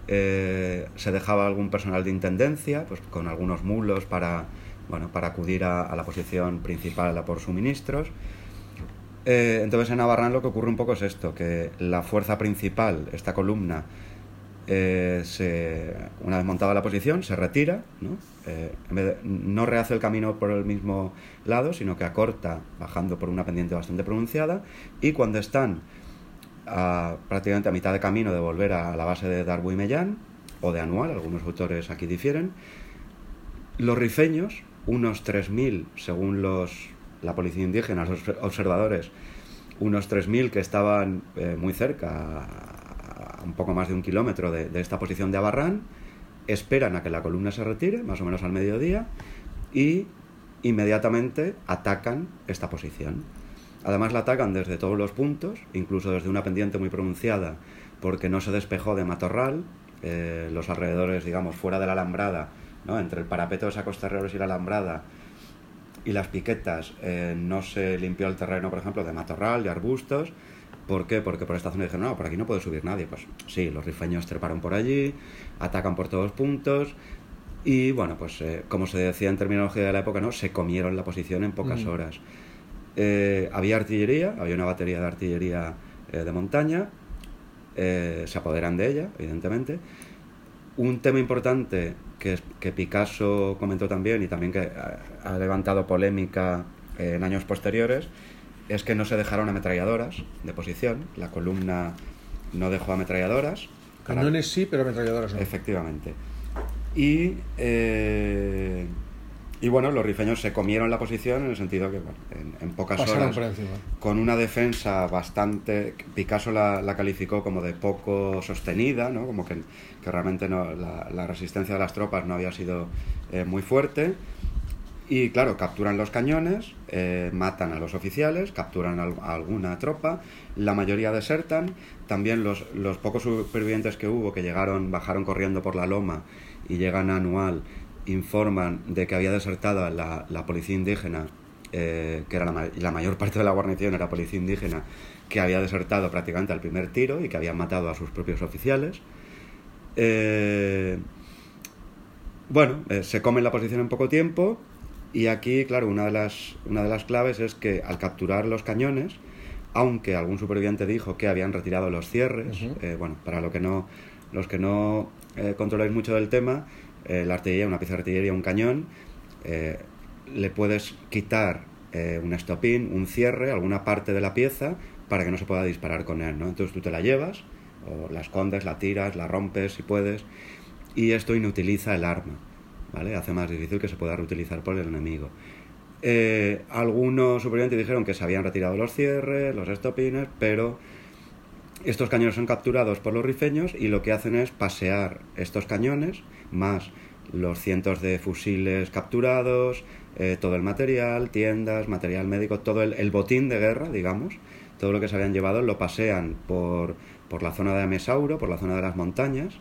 eh, se dejaba algún personal de intendencia, pues con algunos mulos para, bueno, para acudir a, la posición principal por suministros. Eh, entonces en Navarrán lo que ocurre un poco es esto, que la fuerza principal, esta columna, eh, se, una vez montada la posición, se retira, ¿no? Eh, no rehace el camino por el mismo lado, sino que acorta bajando por una pendiente bastante pronunciada y cuando están prácticamente a mitad de camino de volver a la base de Darbu y Mellán, o de Anual, algunos autores aquí difieren, los rifeños, unos 3.000 según los, la policía indígena, los observadores, unos 3.000 que estaban eh, muy cerca un poco más de un kilómetro de, esta posición de Abarrán, esperan a que la columna se retire, más o menos al mediodía, y inmediatamente atacan esta posición. Además la atacan desde todos los puntos, incluso desde una pendiente muy pronunciada, porque no se despejó de matorral, eh, los alrededores, digamos, fuera de la alambrada, ¿no? entre el parapeto de sacos terreros y la alambrada, y las piquetas, eh, no se limpió el terreno, por ejemplo, de matorral, de arbustos, ¿Por qué? Porque por esta zona dijeron, no, por aquí no puede subir nadie. Pues sí, los rifeños treparon por allí, atacan por todos puntos y bueno, pues eh, como se decía en terminología de la época, ¿no? Se comieron la posición en pocas mm. horas. Eh, había artillería, había una batería de artillería eh, de montaña, se apoderan de ella, evidentemente. Un tema importante que, que Picasso comentó también y también que ha levantado polémica en años posteriores es que no se dejaron ametralladoras de posición, la columna no dejó ametralladoras. Cañones sí, pero ametralladoras no. Efectivamente. Y, eh, y bueno, los rifeños se comieron la posición en el sentido que, bueno, en, pocas horas, con una defensa bastante. Picasso la, la, calificó como de poco sostenida, ¿no? como que, que realmente no, la, la, resistencia de las tropas no había sido eh, muy fuerte y claro, capturan los cañones, eh, matan a los oficiales, capturan a alguna tropa, la mayoría desertan, también los, los, pocos supervivientes que hubo que llegaron, bajaron corriendo por la loma y llegan a Anual, informan de que había desertado la, la policía indígena, eh, que era la, la, mayor parte de la guarnición era policía indígena, que había desertado prácticamente al primer tiro y que habían matado a sus propios oficiales. Eh, bueno, se comen la posición en poco tiempo, y aquí, claro, una de las, una de las claves es que al capturar los cañones, aunque algún superviviente dijo que habían retirado los cierres, eh, bueno, para lo que no, los que no eh, controláis mucho del tema, eh, la artillería, una pieza de artillería, un cañón, le puedes quitar un estopín, un cierre, alguna parte de la pieza para que no se pueda disparar con él, ¿no? Entonces tú te la llevas, o la escondes, la tiras, la rompes si puedes, y esto inutiliza el arma. Hace más difícil que se pueda reutilizar por el enemigo. algunos supervivientes dijeron que se habían retirado los cierres, los estopines, pero estos cañones son capturados por los rifeños y lo que hacen es pasear estos cañones, más los cientos de fusiles capturados, eh, todo el material, tiendas, material médico, todo el, botín de guerra, digamos, todo lo que se habían llevado lo pasean por, por la zona de Amesauro, por la zona de las montañas,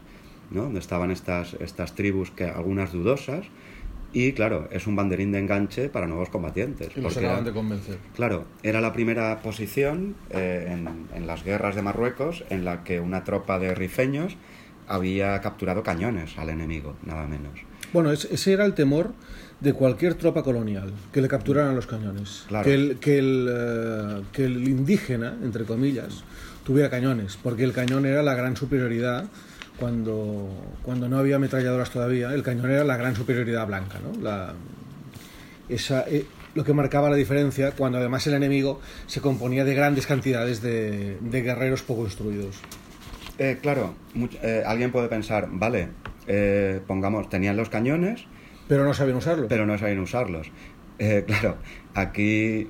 ¿no? donde estaban estas, estas tribus, que algunas dudosas, y claro, es un banderín de enganche para nuevos combatientes. Y los acaban de convencer. Claro, era la primera posición eh, en, en, las guerras de Marruecos en la que una tropa de rifeños había capturado cañones al enemigo, nada menos. Bueno, ese era el temor de cualquier tropa colonial, que le capturaran los cañones. Que, el, que, el, eh, que el indígena, entre comillas, tuviera cañones, porque el cañón era la gran superioridad cuando, cuando no había ametralladoras todavía, el cañón era la gran superioridad blanca, ¿no? La, esa, eh, lo que marcaba la diferencia cuando además el enemigo se componía de grandes cantidades de, de guerreros poco instruidos. Eh, claro, eh, alguien puede pensar, vale, pongamos, tenían los cañones. Pero no sabían usarlos. Pero no sabían usarlos. claro, aquí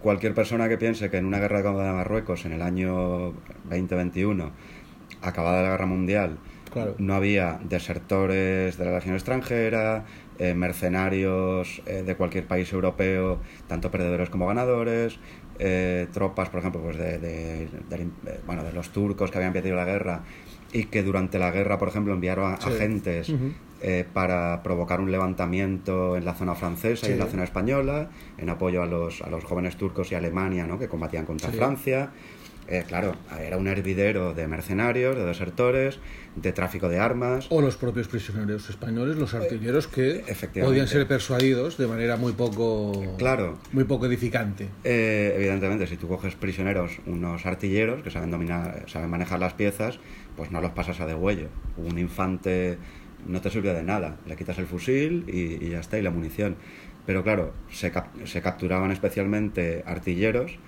cualquier persona que piense que en una guerra de Marruecos en el año 2021 acabada la guerra mundial, no había desertores de la legión extranjera, eh, mercenarios eh, de cualquier país europeo, tanto perdedores como ganadores, eh, tropas, por ejemplo, pues de, bueno, de los turcos que habían perdido la guerra y que durante la guerra, por ejemplo, enviaron agentes para provocar un levantamiento en la zona francesa y en la zona española, en apoyo a los, a los jóvenes turcos y Alemania ¿no? que combatían contra Francia. Eh, claro, era un hervidero de mercenarios, de desertores, de tráfico de armas. O los propios prisioneros españoles, los artilleros que podían ser persuadidos de manera muy poco, claro. muy poco edificante. Eh, evidentemente, si tú coges prisioneros unos artilleros que saben dominar, saben manejar las piezas, pues no los pasas a degüello. Un infante no te sirve de nada. Le quitas el fusil y, ya está, y la munición. Pero claro, se, se capturaban especialmente artilleros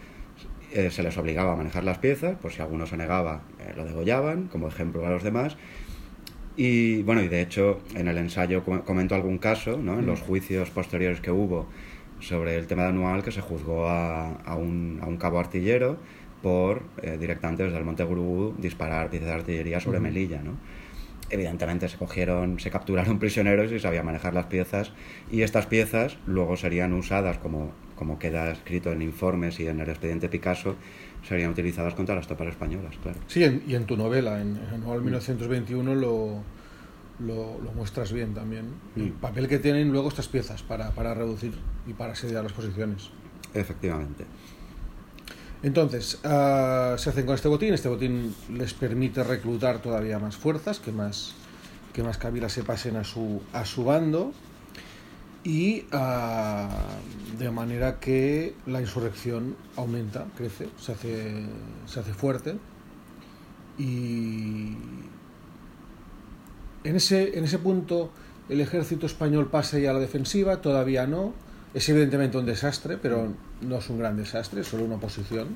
eh, se les obligaba a manejar las piezas, pues si alguno se negaba, eh, lo degollaban, como ejemplo a los demás. Y bueno, y de hecho en el ensayo comento algún caso, ¿no? en los mm. juicios posteriores que hubo sobre el tema de anual, que se juzgó a, a, un, a un, cabo artillero por eh, directamente desde el Monte Gurú disparar piezas de artillería sobre Melilla. ¿no? Evidentemente se cogieron, se capturaron prisioneros y sabía manejar las piezas y estas piezas luego serían usadas como como queda escrito en informes y en el expediente Picasso, serían utilizadas contra las tropas españolas, claro. Sí, y en tu novela, en Anual 1921, lo, lo, muestras bien también. El papel que tienen luego estas piezas para, para reducir y para asediar las posiciones. Efectivamente. Entonces, uh, se hacen con este botín. Este botín les permite reclutar todavía más fuerzas, que más, que más cabilas se pasen a su, a su bando y ah, de manera que la insurrección aumenta, crece, se hace, se hace fuerte y en ese, en ese punto el ejército español pasa ya a la defensiva, todavía no, es evidentemente un desastre, pero no es un gran desastre, es solo una oposición.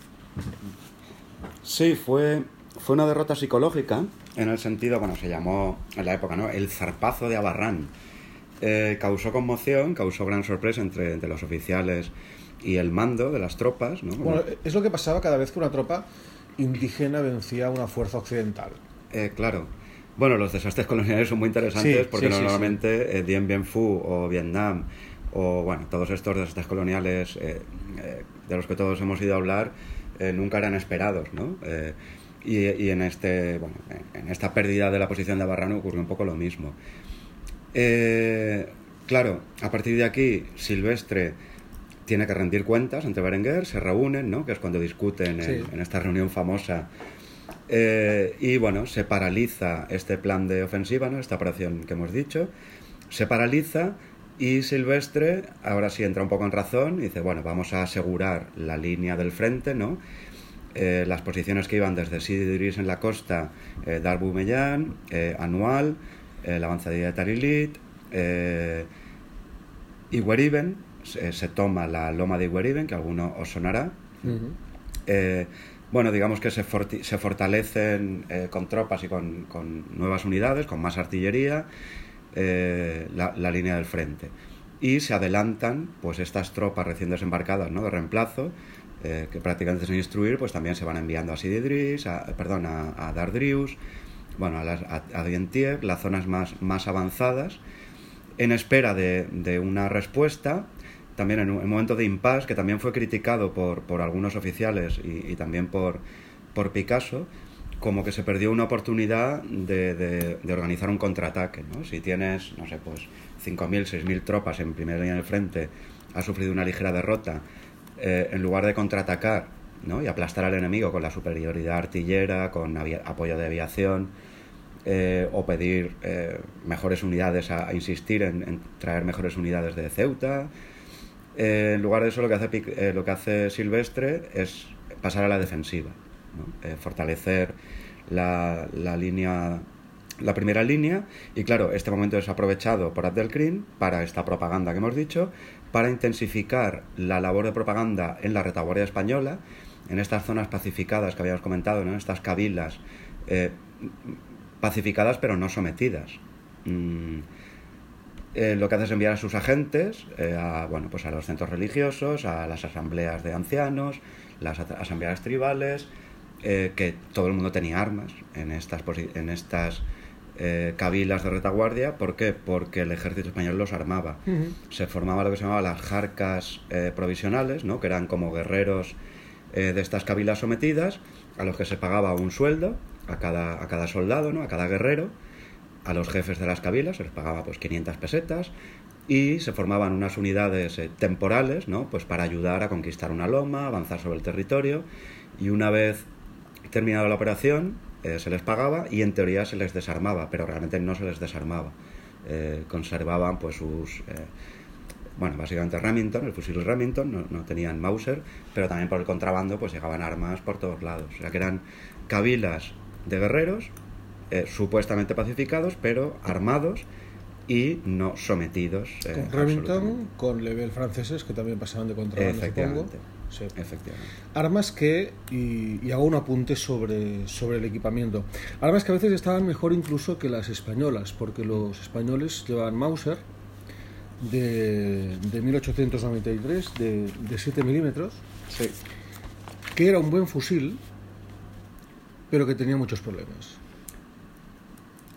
Sí, fue, fue una derrota psicológica, en el sentido, bueno, se llamó en la época, ¿no? El zarpazo de Abarrán eh, causó conmoción, causó gran sorpresa entre, los oficiales y el mando de las tropas. ¿no? Bueno, es lo que pasaba cada vez que una tropa indígena vencía a una fuerza occidental. Eh, claro. Bueno, los desastres coloniales son muy interesantes porque normalmente eh, Dien Bien Phu o Vietnam o bueno, todos estos desastres coloniales de los que todos hemos ido a hablar nunca eran esperados, ¿no? Y, y, en este bueno, en esta pérdida de la posición de Barrano ocurrió un poco lo mismo. Eh, claro, a partir de aquí, Silvestre tiene que rendir cuentas ante Berenguer, se reúnen, ¿no? que es cuando discuten en, esta reunión famosa. Eh, y bueno, se paraliza este plan de ofensiva, ¿no? esta operación que hemos dicho, se paraliza y Silvestre ahora sí entra un poco en razón y dice, bueno, vamos a asegurar la línea del frente, ¿no? Eh, las posiciones que iban desde Sidi en la costa, eh, Darbu Mellán, Anual, la avanzadilla de Tarilit, eh, Igueriben, se, toma la loma de Igueriben, que alguno os sonará. Eh, bueno, digamos que se, se fortalecen eh, con tropas y con, nuevas unidades, con más artillería, la, línea del frente. y se adelantan pues estas tropas recién desembarcadas ¿no? de reemplazo eh, que prácticamente sin instruir pues también se van enviando a Sididris, a, perdón, a, a Dardrius, bueno, a, las, a, a Dientier, las zonas más, más avanzadas, en espera de, de una respuesta, también en un, en momento de impasse, que también fue criticado por, por algunos oficiales y, y también por, por Picasso, como que se perdió una oportunidad de, de, de organizar un contraataque. ¿no? Si tienes, no sé, pues 5.000, 6.000 tropas en primera línea del frente, ha sufrido una ligera derrota, eh, en lugar de contraatacar ¿no? y aplastar al enemigo con la superioridad artillera, con apoyo de aviación, eh, o pedir eh, mejores unidades, a, insistir en, traer mejores unidades de Ceuta. Eh, en lugar de eso, lo que hace, lo que hace Silvestre es pasar a la defensiva, fortalecer la, la, línea, la primera línea. Y claro, este momento es aprovechado por Abdelkrim para esta propaganda que hemos dicho, para intensificar la labor de propaganda en la retaguardia española, en estas zonas pacificadas que habíamos comentado, en estas cabilas eh, pacificadas pero no sometidas. Mm, eh, lo que hace es enviar a sus agentes eh, a, bueno, pues a los centros religiosos, a las asambleas de ancianos, las asambleas tribales, eh, que todo el mundo tenía armas en estas, en estas eh, cabilas de retaguardia. ¿Por qué? Porque el ejército español los armaba. Uh -huh. Se formaba lo que se llamaba las jarcas eh, provisionales, ¿no? que eran como guerreros de estas cabilas sometidas, a los que se pagaba un sueldo a cada, a cada soldado, ¿no? a cada guerrero. A los jefes de las cabilas se les pagaba pues 500 pesetas y se formaban unas unidades eh, temporales ¿no? pues para ayudar a conquistar una loma, avanzar sobre el territorio y una vez terminada la operación eh, se les pagaba y en teoría se les desarmaba, pero realmente no se les desarmaba. Eh, conservaban pues sus... Eh, bueno, básicamente Remington, el fusil Remington, no, no, tenían Mauser, pero también por el contrabando pues llegaban armas por todos lados. O sea que eran cabilas de guerreros eh, supuestamente pacificados, pero armados y no sometidos. Eh, con Remington, con level franceses que también pasaban de contrabando. Sí. Efectivamente. Armas que, y, y, hago un apunte sobre, sobre el equipamiento, armas que a veces estaban mejor incluso que las españolas, porque los españoles llevaban Mauser de, de 1893, de, de 7 milímetros, sí. que era un buen fusil, pero que tenía muchos problemas.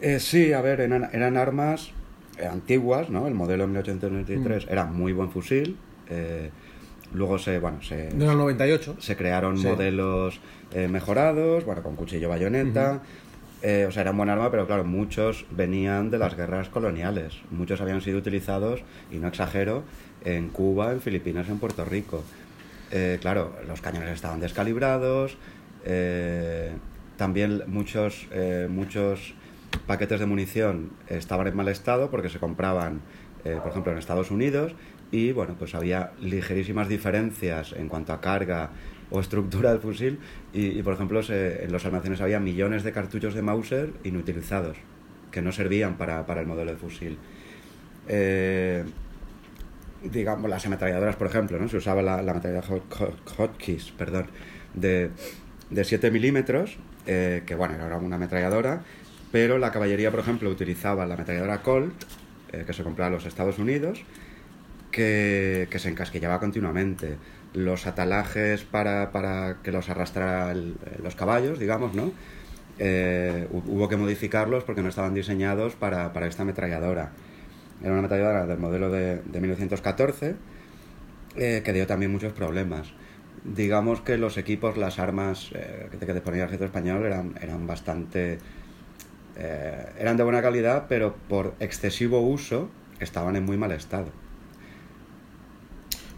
Eh, sí, a ver, eran, eran armas eh, antiguas, ¿no? El modelo 1893 mm. era muy buen fusil. Eh, luego se, bueno, se... En el 98. Se crearon sí. modelos eh, mejorados, bueno, con cuchillo bayoneta. Uh -huh. o sea, era un buen arma, pero claro, muchos venían de las guerras coloniales. Muchos habían sido utilizados, y no exagero, en Cuba, en Filipinas, en Puerto Rico. Claro, los cañones estaban descalibrados. Eh, también muchos, eh, muchos paquetes de munición estaban en mal estado porque se compraban, eh, por ejemplo, en Estados Unidos y bueno, pues había ligerísimas diferencias en cuanto a carga o estructura del fusil y, por ejemplo, se, en los almacenes había millones de cartuchos de Mauser inutilizados que no servían para, para el modelo de fusil. Eh, digamos, las ametralladoras, por ejemplo, ¿no? se usaba la, la ametralladora Hotkeys, perdón, de, de 7 milímetros, eh, que bueno, era una ametralladora, pero la caballería, por ejemplo, utilizaba la ametralladora Colt, eh, que se compraba en los Estados Unidos, que, que se encasquillaba continuamente. Los atalajes para, para que los arrastrara el, los caballos, digamos, ¿no? Eh, hubo que modificarlos porque no estaban diseñados para, para esta ametralladora. Era una ametralladora del modelo de, de 1914 eh, que dio también muchos problemas. Digamos que los equipos, las armas eh, que te ponía el ejército español eran, eran bastante... Eh, eran de buena calidad, pero por excesivo uso estaban en muy mal estado.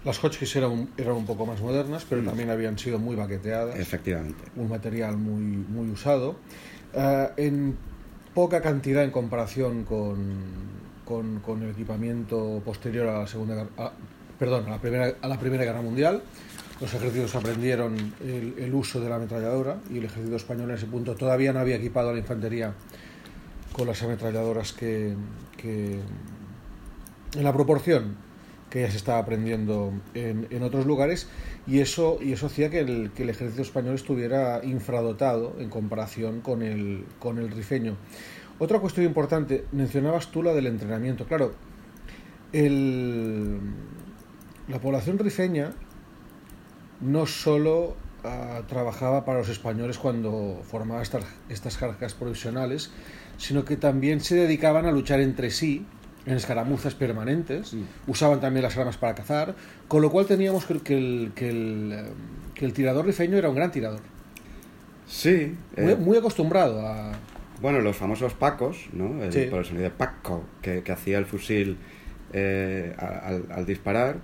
Las Hotchkiss eran, eran un poco más modernas, pero no. también habían sido muy baqueteadas. Efectivamente. Un material muy, muy usado. Uh, en poca cantidad en comparación con, con, con, el equipamiento posterior a la Segunda a, perdón, a la, primera, Guerra Mundial. Los ejércitos aprendieron el, el, uso de la ametralladora y el ejército español en ese punto todavía no había equipado a la infantería con las ametralladoras que, que en la proporción que ya se estaba aprendiendo en, en, otros lugares y eso, y eso hacía que el, que el, ejército español estuviera infradotado en comparación con el, con el rifeño. Otra cuestión importante, mencionabas tú la del entrenamiento. Claro, El, la población rifeña no solo ah, trabajaba para los españoles cuando formaba estas, estas cargas provisionales, sino que también se dedicaban a luchar entre sí en escaramuzas permanentes, usaban también las armas para cazar, con lo cual teníamos que, que, el, que, el, que el tirador rifeño era un gran tirador. Sí. Muy, eh, muy acostumbrado a... Bueno, los famosos pacos, ¿no? El- Sí. Por el sonido de paco que, hacía el fusil eh, al disparar.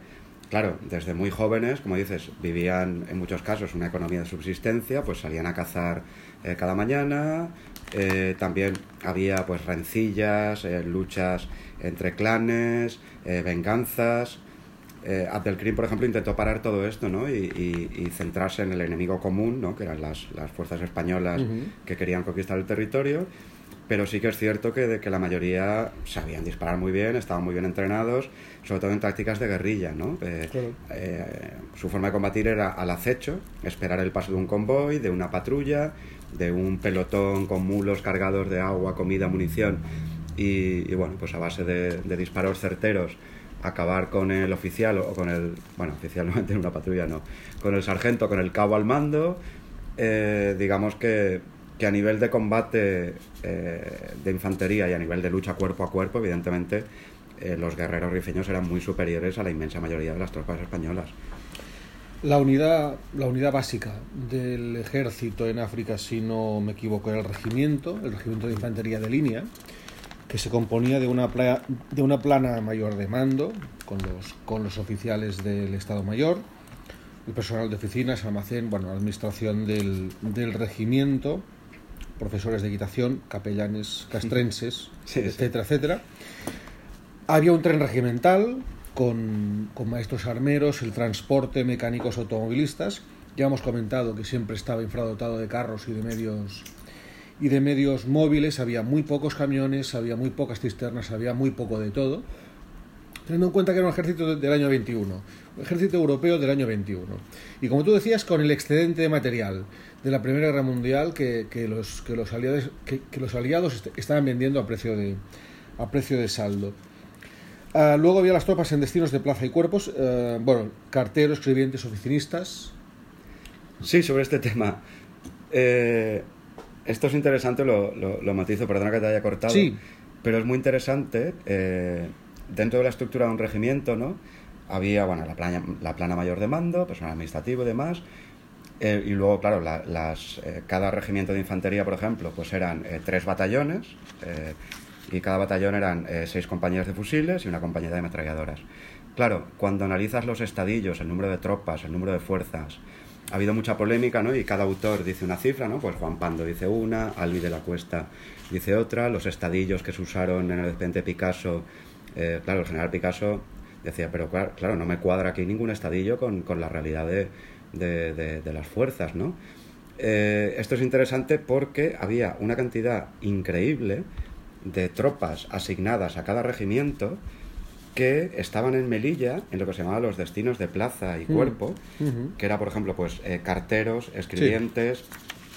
Claro, desde muy jóvenes, como dices, vivían en muchos casos una economía de subsistencia, pues salían a cazar eh, cada mañana. eh, también había pues rencillas, eh, luchas entre clanes, venganzas. Abdelkrim, por ejemplo, intentó parar todo esto ¿no? y, y- y centrarse en el enemigo común, ¿no? que eran las, las fuerzas españolas que querían conquistar el territorio. Pero sí que es cierto que, de que la mayoría sabían disparar muy bien, estaban muy bien entrenados, sobre todo en tácticas de guerrilla. ¿no? Eh, eh, su forma de combatir era al acecho, esperar el paso de un convoy, de una patrulla, de un pelotón con mulos cargados de agua, comida, munición. Y, y bueno, pues a base de, de disparos certeros, acabar con el oficial o con el. Bueno, oficial no en una patrulla, no. Con el sargento, con el cabo al mando. eh, digamos que, que a nivel de combate eh, de infantería y a nivel de lucha cuerpo a cuerpo, evidentemente. eh, los guerreros rifeños eran muy superiores a la inmensa mayoría de las tropas españolas. La unidad, la unidad básica del ejército en África, si no me equivoco, era el regimiento, el regimiento de infantería de línea, que se componía de una, de una plana mayor de mando, con los, con los oficiales del Estado Mayor, el personal de oficinas, almacén, bueno, administración del, del regimiento, profesores de equitación, capellanes castrenses, Sí, sí. etcétera, etcétera. Había un tren regimental con, con maestros armeros, el transporte, mecánicos automovilistas. Ya hemos comentado que siempre estaba infradotado de carros y de medios y de medios móviles. Había muy pocos camiones, había muy pocas cisternas, había muy poco de todo. Teniendo en cuenta que era un ejército de- del año 21, un ejército europeo del año 21. Y como tú decías, con el excedente de material de la Primera Guerra Mundial que, que los, que, los aliados, que, que los aliados est- estaban vendiendo a precio de, a precio de saldo. Ah, luego había las tropas en destinos de plaza y cuerpos, eh, bueno, carteros, escribientes, oficinistas. Sí, sobre este tema. Eh, esto es interesante, lo, lo, lo matizo, perdona que te haya cortado. Sí. Pero es muy interesante. eh, dentro de la estructura de un regimiento, ¿no? Había, bueno, la plana, la plana mayor de mando, personal administrativo y demás. eh, y luego, claro, la- las, eh, cada regimiento de infantería, por ejemplo, pues eran eh, tres batallones. eh, y cada batallón eran seis compañías de fusiles y una compañía de ametralladoras. Claro, cuando analizas los estadillos, el número de tropas, el número de fuerzas, ha habido mucha polémica, ¿no? Y cada autor dice una cifra, ¿no? Pues Juan Pando dice una, Albi de la Cuesta dice otra, los estadillos que se usaron en el expediente Picasso, claro, el general Picasso decía, pero claro, claro, no me cuadra aquí ningún estadillo con, con la realidad de, de- de- de las fuerzas, ¿no? Eh, esto es interesante porque había una cantidad increíble de tropas asignadas a cada regimiento que estaban en Melilla, en lo que se llamaba los destinos de plaza y Mm. cuerpo, que era, por ejemplo, pues eh, carteros, escribientes,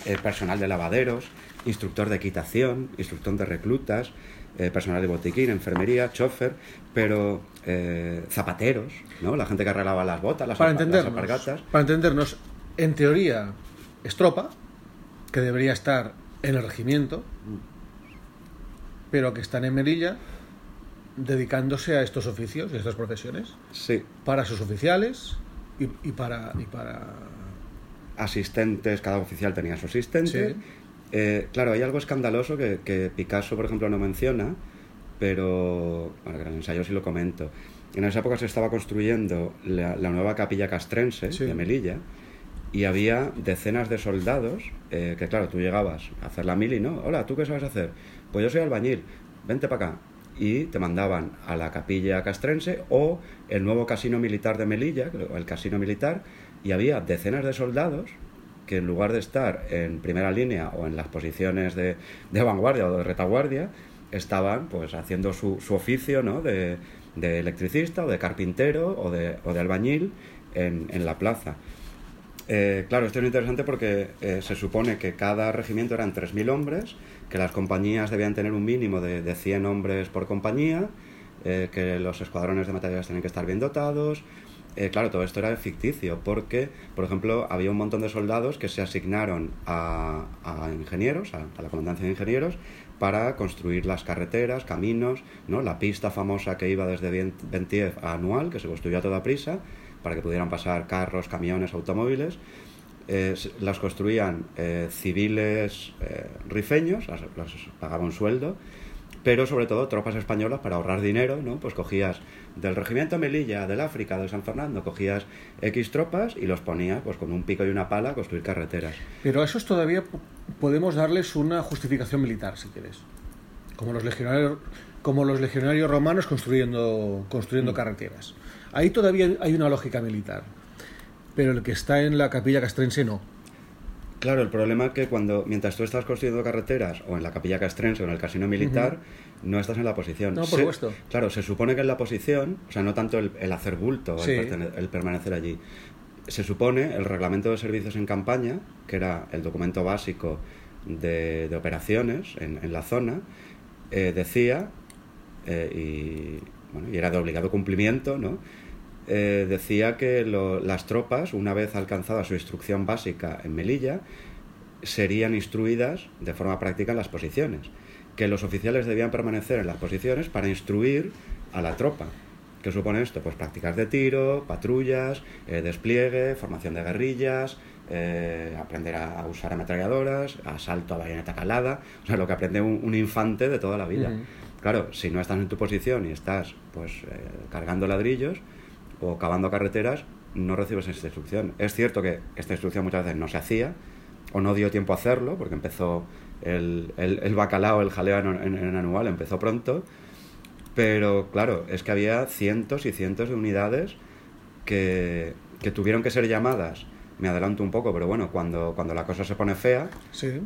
eh, personal de lavaderos, instructor de equitación, instructor de reclutas, eh, personal de botiquín, enfermería, chofer, pero eh, zapateros, ¿no? La gente que arreglaba las botas, las, Para las alpargatas. para entendernos, en teoría es tropa, que debería estar en el regimiento, pero que están en Melilla dedicándose a estos oficios y a estas profesiones, Sí, para sus oficiales y, y para, y para... asistentes, cada oficial tenía su asistente. Sí. Eh, claro, hay algo escandaloso que, que Picasso, por ejemplo, no menciona, pero bueno, que en el ensayo sí lo comento. En esa época se estaba construyendo la, la nueva capilla castrense Sí. de Melilla y había decenas de soldados eh, que, claro, tú llegabas a hacer la mili, ¿no? Hola, ¿tú qué sabes hacer? Pues yo soy albañil, vente para acá. Y te mandaban a la capilla castrense o el nuevo casino militar de Melilla, o el casino militar, y había decenas de soldados que en lugar de estar en primera línea o en las posiciones de, de vanguardia o de retaguardia, estaban pues haciendo su, su oficio ¿no? de, de electricista o de carpintero o de, o de albañil en, en la plaza. Eh, claro, esto es interesante porque eh, se supone que cada regimiento eran 3.000 hombres, que las compañías debían tener un mínimo de, de 100 hombres por compañía, eh, que los escuadrones de materiales tenían que estar bien dotados. Eh, claro, todo esto era ficticio, porque, por ejemplo, había un montón de soldados que se asignaron a, ingenieros, a, la comandancia de ingenieros, para construir las carreteras, caminos, ¿no? la pista famosa que iba desde Ventiev a Anual, que se construyó a toda prisa, para que pudieran pasar carros, camiones, automóviles. Eh, las construían eh, civiles rifeños, pagaban sueldo, pero sobre todo tropas españolas para ahorrar dinero, ¿no? Pues cogías del regimiento Melilla, del África, de San Fernando, cogías X tropas y los ponías pues con un pico y una pala a construir carreteras. Pero a esos todavía podemos darles una justificación militar, si quieres. Como los legionarios, como los legionarios romanos construyendo, construyendo mm. carreteras. Ahí todavía hay una lógica militar pero el que está en la capilla castrense no. Claro, el problema es que cuando, mientras tú estás construyendo carreteras, o en la capilla castrense o en el casino militar, no estás en la posición. No, por supuesto. Claro, se supone que en la posición, o sea, no tanto el, hacer bulto, el, permanecer allí. Se supone el reglamento de servicios en campaña, que era el documento básico de, operaciones en, la zona, eh, decía, eh, y, bueno, y era de obligado cumplimiento, ¿no? Eh, decía que las tropas, una vez alcanzada su instrucción básica en Melilla, serían instruidas de forma práctica en las posiciones, que los oficiales debían permanecer en las posiciones para instruir a la tropa. ¿Qué supone esto? Pues prácticas de tiro, patrullas, eh, despliegue, formación de guerrillas, eh, aprender a, usar ametralladoras, asalto a bayoneta calada, o sea, lo que aprende un, infante de toda la vida. Claro, si no estás en tu posición y estás pues cargando ladrillos, o cavando carreteras, no recibes esta instrucción. Es cierto que esta instrucción muchas veces no se hacía o no dio tiempo a hacerlo porque empezó el, el, bacalao, el jaleo en, anual, empezó pronto, pero claro, es que había cientos y cientos de unidades que, que tuvieron que ser llamadas. Me adelanto un poco, pero bueno, cuando, cuando la cosa se pone fea,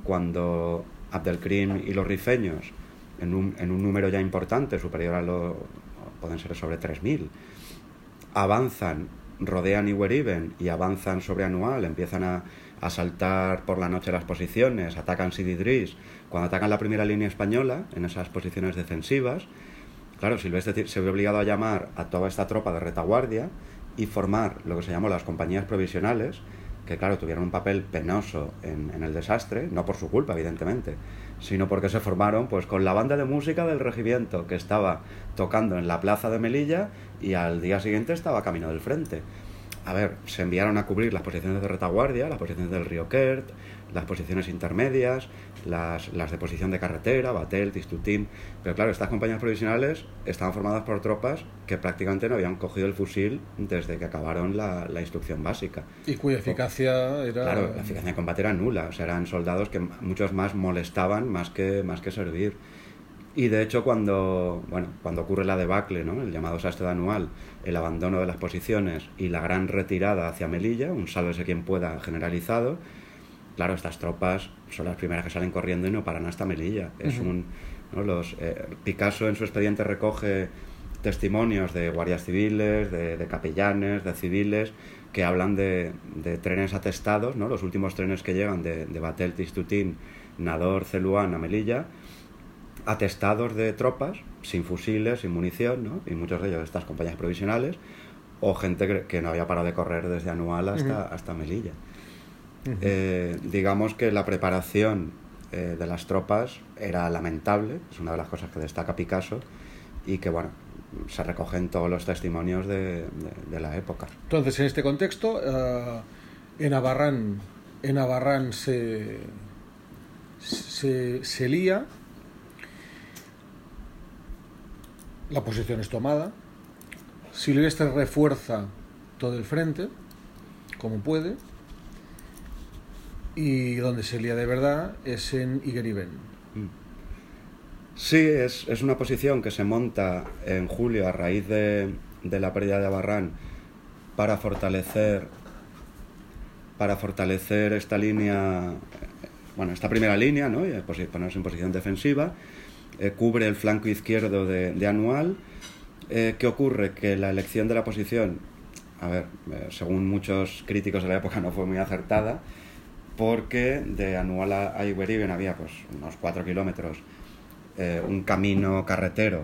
cuando Abdelkrim y los rifeños, en un, en un número ya importante, superior a lo... pueden ser sobre 3.000, avanzan, rodean Iweriben y avanzan sobre Anual, empiezan a, a saltar por la noche las posiciones, atacan Sididris. Cuando atacan la primera línea española, en esas posiciones defensivas, claro, Silvestre se ve obligado a llamar a toda esta tropa de retaguardia y formar lo que se llamó las compañías provisionales, que claro, tuvieron un papel penoso en, en el desastre, no por su culpa, evidentemente, sino porque se formaron pues con la banda de música del regimiento que estaba tocando en la plaza de Melilla y al día siguiente estaba camino del frente. A ver, se enviaron a cubrir las posiciones de retaguardia, las posiciones del río Kert, las posiciones intermedias, las, las de posición de carretera, Batel, Tistutín. Pero claro, estas compañías provisionales estaban formadas por tropas que prácticamente no habían cogido el fusil desde que acabaron la, la instrucción básica. Y cuya eficacia era. Claro, la eficacia de combate era nula. O sea, eran soldados que muchos más molestaban más que, más que servir. Y de hecho, cuando, bueno, cuando ocurre la debacle, ¿no? el llamado sastre anual, el abandono de las posiciones y la gran retirada hacia Melilla, un sálvese quien pueda generalizado, claro, estas tropas son las primeras que salen corriendo y no paran hasta Melilla. Es un, los, eh, Picasso en su expediente recoge testimonios de guardias civiles, de, capellanes, de civiles, que hablan de, trenes atestados, ¿no? los últimos trenes que llegan de, de Batel, Tistutín, Nador, Celuán a Melilla, atestados de tropas, sin fusiles, sin munición, ¿no? y muchos de ellos de estas compañías provisionales, o gente que, no había parado de correr desde Anual hasta, hasta Melilla. Eh, digamos que la preparación eh, de las tropas era lamentable, es una de las cosas que destaca Picasso y que, bueno, se recogen todos los testimonios de, la época. Entonces, en este contexto, eh, en Abarrán, en Abarrán se, se, se lía, la posición es tomada, Silvestre refuerza todo el frente, como puede, y donde se lía de verdad es en Igeriben. Mm. Sí, es, es, una posición que se monta en julio a raíz de, de la pérdida de Abarrán para fortalecer para fortalecer esta línea, bueno, esta primera línea, ¿no? y ponerse en posición defensiva, eh, cubre el flanco izquierdo de, de Anual. Eh, ¿Qué ocurre? Que la elección de la posición, a ver, eh, según muchos críticos de la época, no fue muy acertada porque de Anual a Iberiben había pues unos 4 kilómetros eh, un camino carretero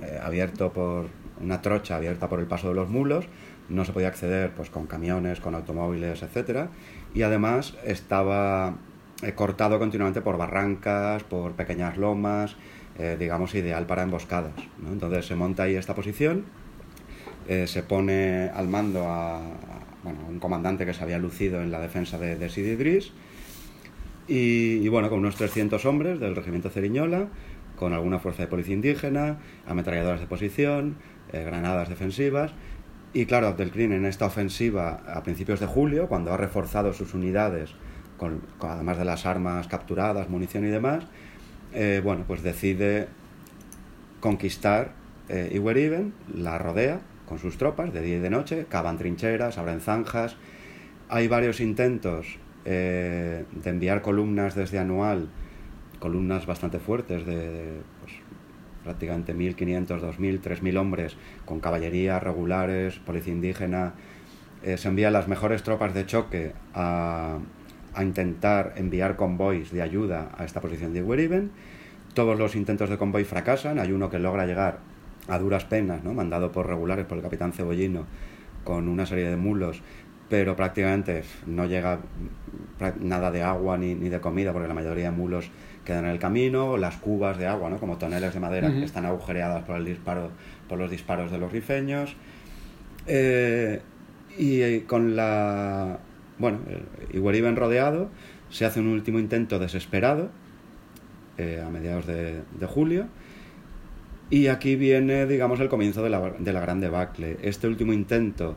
eh, abierto por una trocha abierta por el paso de los mulos, no se podía acceder pues con camiones, con automóviles, etcétera, y además estaba eh, cortado continuamente por barrancas, por pequeñas lomas, digamos ideal para emboscadas. Entonces se monta ahí esta posición, se pone al mando a, un comandante que se había lucido en la defensa de, de Sidi y, y, bueno, con unos 300 hombres del regimiento Ceriñola, con alguna fuerza de policía indígena, ametralladoras de posición, eh, granadas defensivas. Y claro, Abdelkrim en esta ofensiva a principios de julio, cuando ha reforzado sus unidades, con, además de las armas capturadas, munición y demás, eh, bueno, pues decide conquistar eh, Iweriben, la rodea con sus tropas de día y de noche, cavan trincheras, abren zanjas. Hay varios intentos de enviar columnas desde Anual columnas bastante fuertes de, pues, prácticamente 1.500, 2.000, 3.000 hombres con caballería, regulares, policía indígena. Eh, se envían las mejores tropas de choque a, a, intentar enviar convoys de ayuda a esta posición de Weriben. Todos los intentos de convoy fracasan. Hay uno que logra llegar a duras penas, ¿no? mandado por regulares por el capitán Cebollino con una serie de mulos, pero prácticamente no llega nada de agua ni, ni de comida porque la mayoría de mulos quedan en el camino, las cubas de agua, ¿no? como toneles de madera que están agujereadas por, el disparo, por los disparos de los rifeños. Eh, y eh, con la. Bueno, Igueriben rodeado, se hace un último intento desesperado eh, a mediados de, julio. Y aquí viene, digamos, el comienzo de la, de la gran debacle. Este último intento,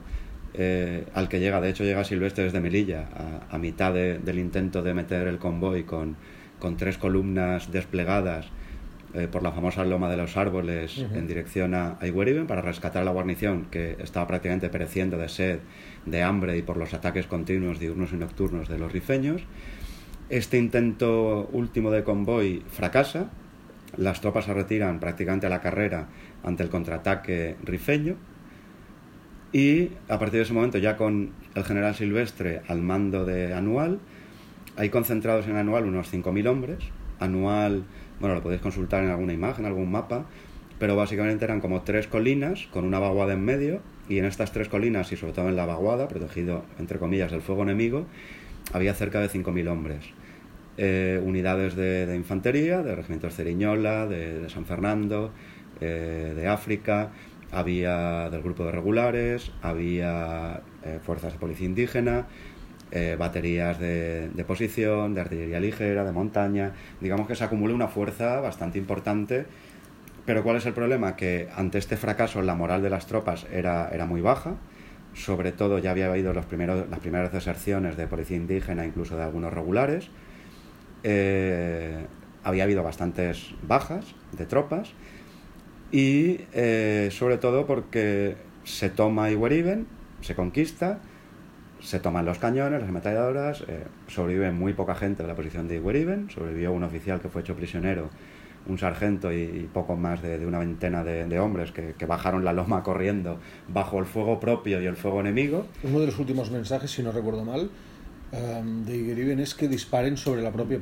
al que llega, de hecho, llega Silvestre desde Melilla, a, mitad del intento de meter el convoy con, con tres columnas desplegadas eh, por la famosa loma de los árboles en dirección a Iweriben para rescatar la guarnición que estaba prácticamente pereciendo de sed, de hambre y por los ataques continuos diurnos y nocturnos de los rifeños. Este intento último de convoy fracasa, las tropas se retiran prácticamente a la carrera ante el contraataque rifeño y a partir de ese momento ya con el general Silvestre al mando de Anual, hay concentrados en Anual unos 5.000 hombres. Anual, bueno, lo podéis consultar en alguna imagen, algún mapa, pero básicamente eran como tres colinas con una vaguada en medio y en estas tres colinas y sobre todo en la vaguada, protegido entre comillas del fuego enemigo, había cerca de 5.000 hombres. Eh, unidades de, infantería, de regimientos Ceriñola, de, San Fernando, eh, de África, había del grupo de regulares, había eh, fuerzas de policía indígena, baterías de, posición, de artillería ligera, de montaña. Digamos que se acumula una fuerza bastante importante. Pero ¿cuál es el problema? Que ante este fracaso la moral de las tropas era, era muy baja. Sobre todo ya había habido los primeros, las primeras deserciones de policía indígena, incluso de algunos regulares. Eh, había habido bastantes bajas de tropas. Y eh, sobre todo porque se toma Iweriben, se conquista, se toman los cañones, las ametralladoras, eh, sobrevive muy poca gente de la posición de Iweriben, sobrevivió un oficial que fue hecho prisionero, un sargento y, poco más de, una veintena de, hombres que, bajaron la loma corriendo bajo el fuego propio y el fuego enemigo. Uno de los últimos mensajes, si no recuerdo mal, em, de Iweriben es que disparen sobre la propia,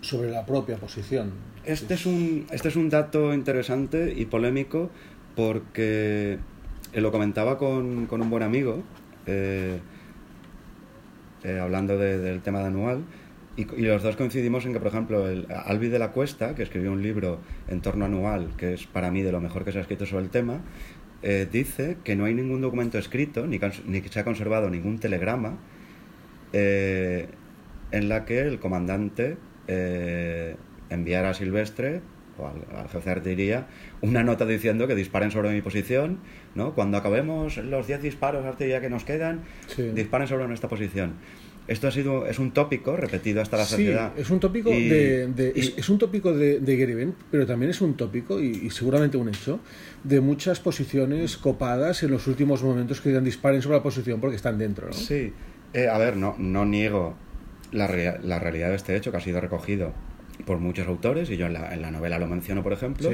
sobre la propia posición. Este es, un, este es un dato interesante y polémico porque eh, lo comentaba con, con un buen amigo. Eh, eh, hablando del tema de anual, y, los dos coincidimos en que, por ejemplo, el Albi de la Cuesta, que escribió un libro en torno anual, que es para mí de lo mejor que se ha escrito sobre el tema, dice que no hay ningún documento escrito, ni, ni que se ha conservado ningún telegrama, eh, en la que el comandante enviara a Silvestre o al, jefe de artillería una nota diciendo que disparen sobre mi posición, ¿no? Cuando acabemos los 10 disparos de artillería que nos quedan, disparen sobre nuestra posición. Esto ha sido, es un tópico repetido hasta la sí, es un tópico de, es, un tópico de, de pero también es un tópico, y, seguramente un hecho, de muchas posiciones copadas en los últimos momentos que disparen sobre la posición porque están dentro, ¿no? Sí. Eh, a ver, no, no niego la, la realidad de este hecho que ha sido recogido por muchos autores, y yo en la, en la novela lo menciono, por ejemplo,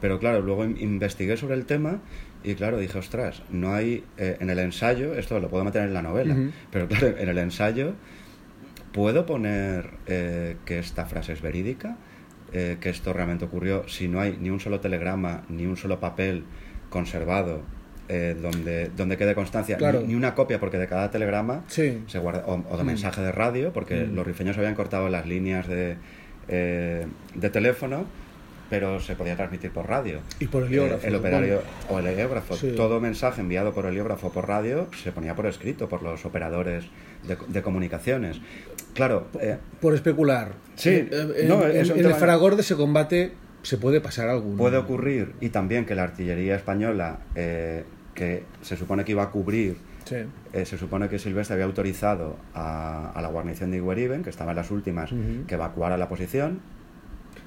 pero claro, luego investigué sobre el tema y claro, dije, ostras, no hay eh, en el ensayo, esto lo puedo meter en la novela, pero claro, en el ensayo, ¿puedo poner eh, que esta frase es verídica? eh, que esto realmente ocurrió, si no hay ni un solo telegrama, ni un solo papel conservado eh, donde, donde quede constancia, ni, una copia, porque de cada telegrama se guarda, o, de mm. mensaje de radio, porque mm. los rifeños habían cortado las líneas de, eh, de teléfono, pero se podía transmitir por radio. Y por heliógrafo. el operario o el heliógrafo. Todo mensaje enviado por heliógrafo o por radio se ponía por escrito por los operadores de, comunicaciones. Claro. por especular. Sí. en, el fragor de ese combate se puede pasar algo. Puede ocurrir, y también que la artillería española, eh, que se supone que iba a cubrir, eh, se supone que Silvestre había autorizado a, la guarnición de Igueriben, que estaba en las últimas, que evacuara la posición.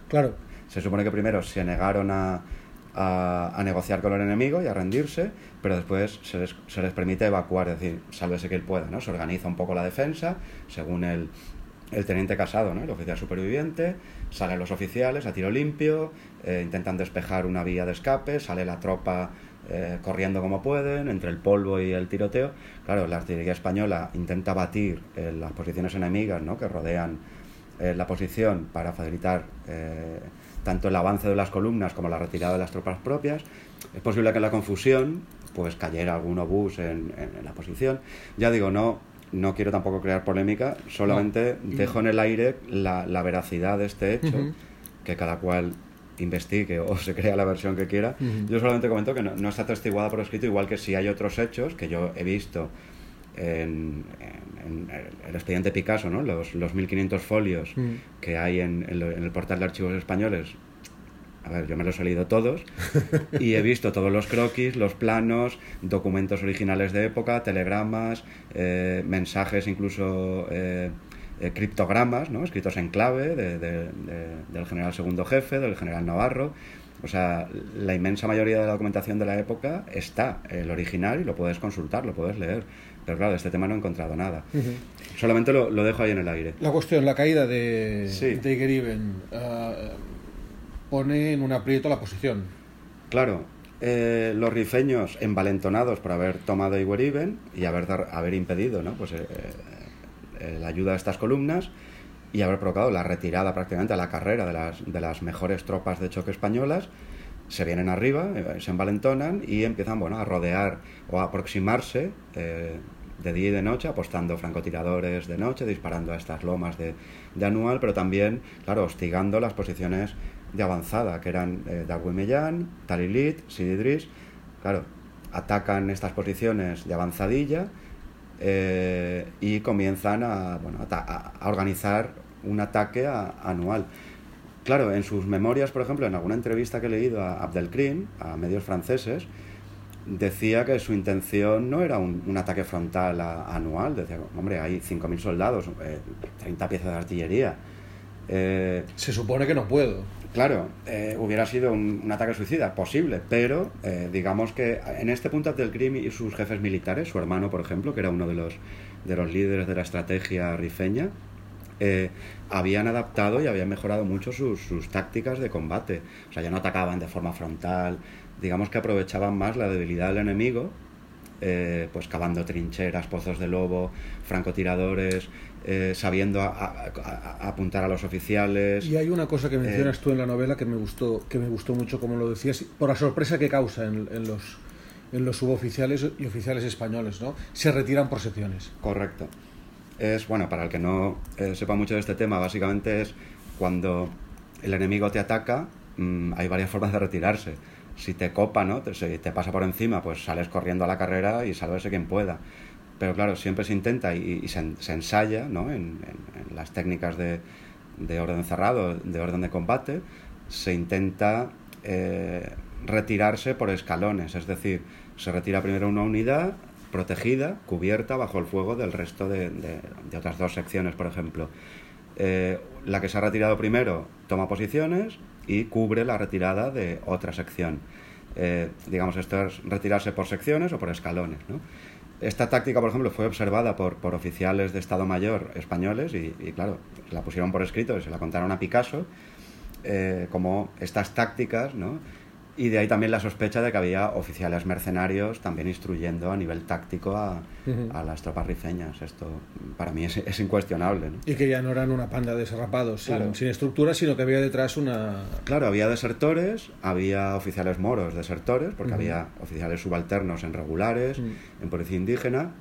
Claro. Se supone que primero se negaron a, a, negociar con el enemigo y a rendirse, pero después se les, se les permite evacuar, es decir, sálvese que él pueda, ¿no? Se organiza un poco la defensa, según el, el teniente casado, ¿no? el oficial superviviente, salen los oficiales a tiro limpio, eh, intentan despejar una vía de escape, sale la tropa eh, corriendo como pueden, entre el polvo y el tiroteo. Claro, la artillería española intenta batir eh, las posiciones enemigas ¿no? que rodean la posición para facilitar tanto el avance de las columnas como la retirada de las tropas propias. Es posible que en la confusión pues cayera algún obús en, en la posición. Ya digo, no no quiero tampoco crear polémica, solamente dejo en el aire la, veracidad de este hecho, que cada cual investigue o se crea la versión que quiera. Yo solamente comento que no, está atestiguada por escrito, igual que si hay otros hechos que yo he visto en, el expediente Picasso, ¿no? los, los 1500 folios que hay en, en, el portal de archivos españoles a ver, yo me los he leído todos y he visto todos los croquis, los planos, documentos originales de época, telegramas, eh, mensajes, incluso eh, eh, criptogramas, ¿no? escritos en clave del general segundo jefe, del general Navarro. O sea, la inmensa mayoría de la documentación de la época está, el original, y lo puedes consultar, lo puedes leer. Pero claro, de este tema no he encontrado nada. Solamente lo, dejo ahí en el aire. La cuestión, la caída de, de Geriben pone en un aprieto la posición. Claro, eh, los rifeños envalentonados por haber tomado Iweriben y haber, haber impedido ¿no? pues, eh, eh, la ayuda de estas columnas y haber provocado la retirada prácticamente a la carrera de las, de las mejores tropas de choque españolas, se vienen arriba, se envalentonan y empiezan bueno, a rodear o a aproximarse de día y de noche, apostando francotiradores de noche, disparando a estas lomas de, de anual, pero también, claro, hostigando las posiciones de avanzada, que eran eh, Mellán, Talilit, Sididris. Claro, atacan estas posiciones de avanzadilla eh, y comienzan a, bueno, a, organizar un ataque anual. Claro, en sus memorias, por ejemplo, en alguna entrevista que he leído a Abdelkrim, a medios franceses, decía que su intención no era un, ataque frontal anual. Decía, hombre, hay 5.000 soldados, 30 eh, piezas de artillería. Eh, Se supone que no puedo. Claro, eh, hubiera sido un, ataque suicida, posible, pero eh, digamos que en este punto del crimen y sus jefes militares, su hermano, por ejemplo, que era uno de los, de los líderes de la estrategia rifeña, eh, habían adaptado y habían mejorado mucho sus, sus, tácticas de combate. O sea, ya no atacaban de forma frontal, digamos que aprovechaban más la debilidad del enemigo, pues cavando trincheras, pozos de lobo, francotiradores, eh, sabiendo apuntar a los oficiales. Y hay una cosa que mencionas eh, tú en la novela que me gustó, que me gustó mucho, como lo decías, por la sorpresa que causa en, los, en los suboficiales y oficiales españoles, ¿no? Se retiran por secciones. Correcto. Es, bueno, para el que no eh, sepa mucho de este tema, básicamente es cuando el enemigo te ataca, mm, hay varias formas de retirarse. Si te copa, ¿no? Te, te pasa por encima, pues sales corriendo a la carrera y sálvese quien pueda pero claro, siempre se intenta y, se, ensaya ¿no? en, las técnicas de, de, orden cerrado, de orden de combate, se intenta eh, retirarse por escalones, es decir, se retira primero una unidad protegida, cubierta bajo el fuego del resto de, de otras dos secciones, por ejemplo. Eh, la que se ha retirado primero toma posiciones y cubre la retirada de otra sección. Eh, digamos, esto es retirarse por secciones o por escalones. ¿no? Esta táctica, por ejemplo, fue observada por, por oficiales de Estado Mayor españoles y, claro, la pusieron por escrito y se la contaron a Picasso, eh, como estas tácticas, ¿no? Y de ahí también la sospecha de que había oficiales mercenarios también instruyendo a nivel táctico a, a las tropas rifeñas. Esto para mí es, es incuestionable. ¿no? Y que ya no eran una panda de desarrapados sin, Claro. sin estructura, sino que había detrás una... Claro, había desertores, había oficiales moros desertores, porque había oficiales subalternos en regulares, en policía indígena,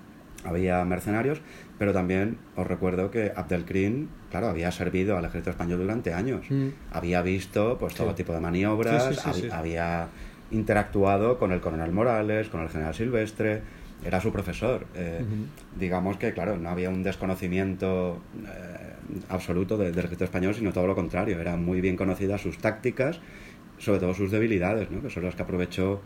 había mercenarios, pero también os recuerdo que Abdelkrim, claro, había servido al ejército español durante años. Mm. Había visto pues todo Sí. tipo de maniobras, Sí, sí, sí, hab- sí. había interactuado con el coronel Morales, con el general Silvestre, era su profesor. Eh. Digamos que, claro, no había un desconocimiento eh, absoluto de- del ejército español, sino todo lo contrario. Eran muy bien conocidas sus tácticas, sobre todo sus debilidades, ¿no? que son las que aprovechó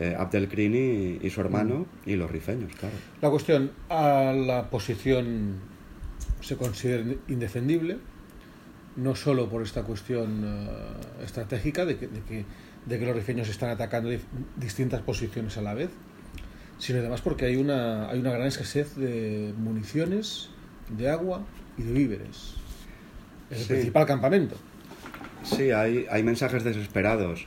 eh, Abdelkrim y, y su hermano y los rifeños, claro. La cuestión, a la posición se considera indefendible, no solo por esta cuestión eh, estratégica de que, de, que, de que los rifeños están atacando distintas posiciones a la vez, sino además porque hay una, hay una gran escasez de municiones, de agua y de víveres. Es el Sí. principal campamento. Sí, hay, hay mensajes desesperados.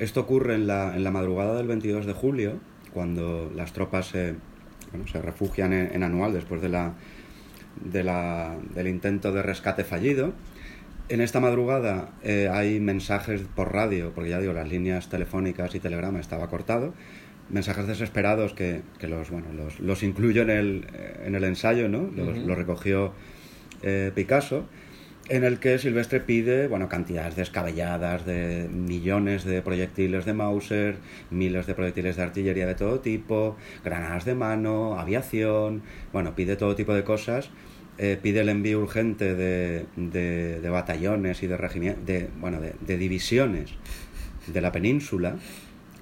Esto ocurre en la, en la madrugada del 22 de julio, cuando las tropas se, bueno, se refugian en, en Anual después de la, de la- del intento de rescate fallido. En esta madrugada eh, hay mensajes por radio, porque ya digo, las líneas telefónicas y telegrama estaba cortado, mensajes desesperados que, que los, bueno, los, los incluyo en el, eh, en el ensayo, ¿no? Los recogió eh, Picasso, en el que Silvestre pide, bueno, cantidades descabelladas de millones de proyectiles de Mauser, miles de proyectiles de artillería de todo tipo, granadas de mano, aviación, bueno, pide todo tipo de cosas, eh, pide el envío urgente de, de- de batallones y de de, bueno, de, divisiones de la península.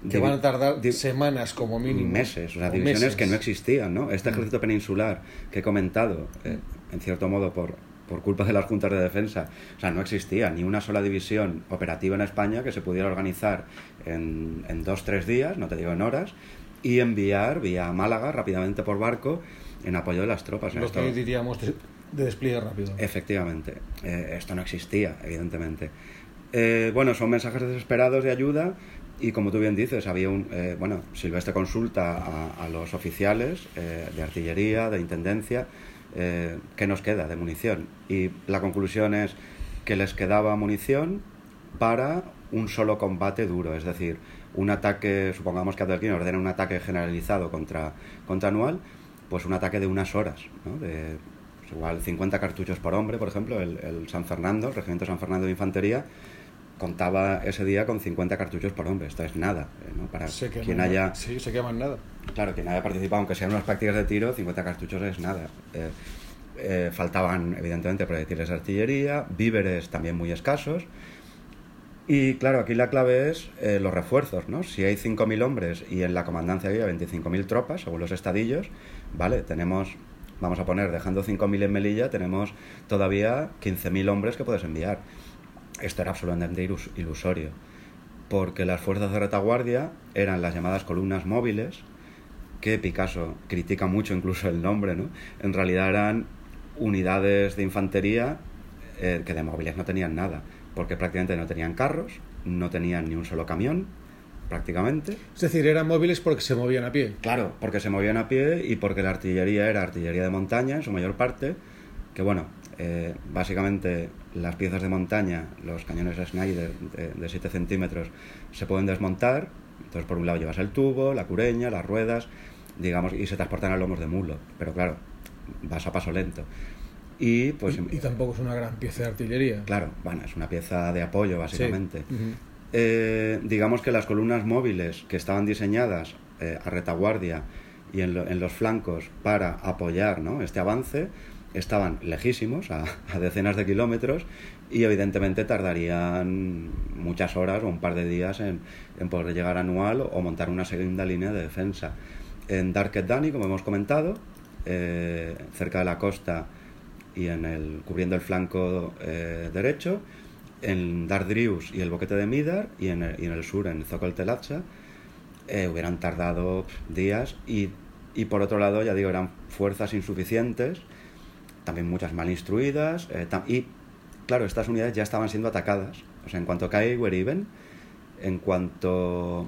Que van a tardar semanas como mínimo. meses, o sea, O divisiones meses. que no existían, ¿no? Este Mm. ejército peninsular que he comentado, eh, en cierto modo por, por culpa de las juntas de defensa, o sea, no existía ni una sola división operativa en España que se pudiera organizar en, en dos, tres días, no te digo en horas, y enviar vía Málaga rápidamente por barco en apoyo de las tropas. Lo Esto- que diríamos de, de despliegue rápido. Efectivamente, eh, esto no existía, evidentemente. Eh, bueno, son mensajes desesperados de ayuda y como tú bien dices, había un, eh, bueno, Silvestre consulta a, a los oficiales eh, de artillería, de intendencia, eh, qué nos queda de munición y la conclusión es que les quedaba munición para un solo combate duro, es decir, un ataque, supongamos que Abdelkrim ordena un ataque generalizado contra, contra Anual, pues un ataque de unas horas, ¿no? de pues igual 50 cartuchos por hombre, por ejemplo, el, el San Fernando, el Regimiento San Fernando de Infantería, contaba ese día con 50 cartuchos por hombre, esto es nada, eh, ¿no? para quien haya Sí, se queman nada. Claro, quien haya participado, aunque sean unas prácticas de tiro, 50 cartuchos es nada. Eh, eh, faltaban, evidentemente, proyectiles de artillería, víveres también muy escasos. Y claro, aquí la clave es eh, los refuerzos, ¿no? Si hay 5.000 hombres y en la comandancia había 25.000 tropas, según los estadillos, ¿vale? Tenemos, vamos a poner, dejando 5.000 en Melilla, tenemos todavía 15.000 hombres que puedes enviar. Esto era absolutamente ilus- ilusorio, porque las fuerzas de retaguardia eran las llamadas columnas móviles, que Picasso critica mucho incluso el nombre, ¿no? En realidad eran unidades de infantería eh, que de móviles no tenían nada, porque prácticamente no tenían carros, no tenían ni un solo camión, prácticamente. Es decir, eran móviles porque se movían a pie. Claro, porque se movían a pie y porque la artillería era artillería de montaña en su mayor parte, que bueno, eh, básicamente las piezas de montaña, los cañones Schneider de, de 7 centímetros, se pueden desmontar, entonces por un lado llevas el tubo, la cureña, las ruedas, digamos, y se transportan a lomos de mulo, pero claro, vas a paso lento. Y pues... y, y tampoco es una gran pieza de artillería. Claro, bueno, es una pieza de apoyo básicamente. Sí. Eh, digamos que las columnas móviles que estaban diseñadas eh, a retaguardia y en, lo- en los flancos para apoyar ¿no? este avance estaban lejísimos, a, decenas de kilómetros, y evidentemente tardarían muchas horas o un par de días en, en poder llegar a Anual o montar una segunda línea de defensa. En Darket Dani, como hemos comentado, eh, cerca de la costa y en el, cubriendo el flanco eh, derecho, en Dardrius y el boquete de Midar, y en el, sur, en Zocol Telacha, eh, hubieran tardado días y, y por otro lado, ya digo, eran fuerzas insuficientes, también muchas mal instruidas, eh, y claro, estas unidades ya estaban siendo atacadas. O sea, en cuanto cae Weriben, en cuanto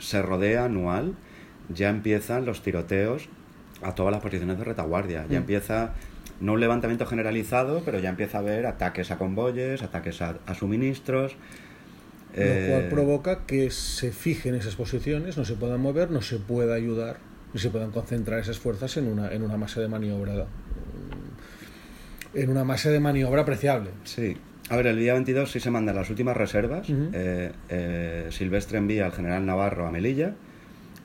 se rodea anual, ya empiezan los tiroteos a todas las posiciones de retaguardia. Ya mm. empieza, no un levantamiento generalizado, pero ya empieza a haber ataques a convoyes, ataques a, suministros. Lo cual eh, provoca que se fijen esas posiciones, no se puedan mover, no se pueda ayudar y se puedan concentrar esas fuerzas en una, en una masa de maniobra en una masa de maniobra apreciable. Sí. A ver, el día 22 sí se mandan las últimas reservas. Eh, eh, Silvestre envía al general Navarro a Melilla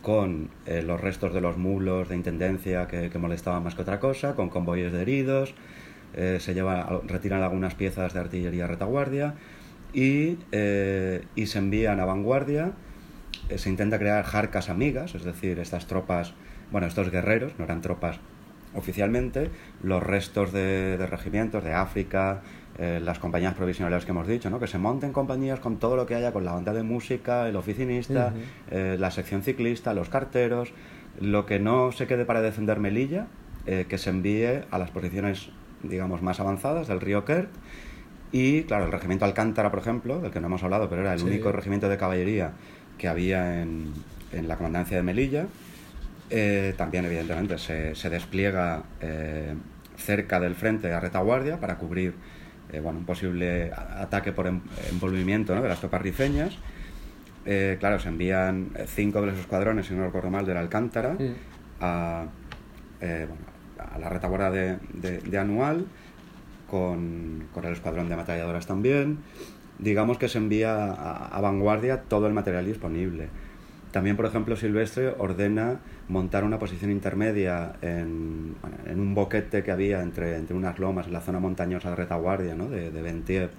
con eh, los restos de los mulos de intendencia que, molestaban más que otra cosa, con convoyes de heridos, se lleva, retiran algunas piezas de artillería retaguardia y, y se envían a vanguardia. se intenta crear jarcas amigas, es decir, estas tropas, bueno, estos guerreros, no eran tropas oficialmente, los restos de, de regimientos de África, eh, las compañías provisionales que hemos dicho, ¿no? que se monten compañías con todo lo que haya, con la banda de música, el oficinista, eh, la sección ciclista, los carteros, lo que no se quede para defender Melilla, eh, que se envíe a las posiciones, digamos, más avanzadas del río Kert. Y, claro, el regimiento Alcántara, por ejemplo, del que no hemos hablado, pero era el único regimiento de caballería que había en, en la comandancia de Melilla. También, evidentemente, se, se despliega cerca del frente a retaguardia para cubrir eh, bueno, un posible ataque por em, envolvimiento de las tropas rifeñas. Eh, claro, se envían cinco de los escuadrones, si no recuerdo mal, del Alcántara a, eh, a, la retaguardia de, de, Anual, con, con, el escuadrón de ametralladoras también. Digamos que se envía a vanguardia todo el material disponible. También, por ejemplo, Silvestre ordena montar una posición intermedia en, en un boquete que había entre, entre, unas lomas en la zona montañosa de retaguardia ¿no? de, de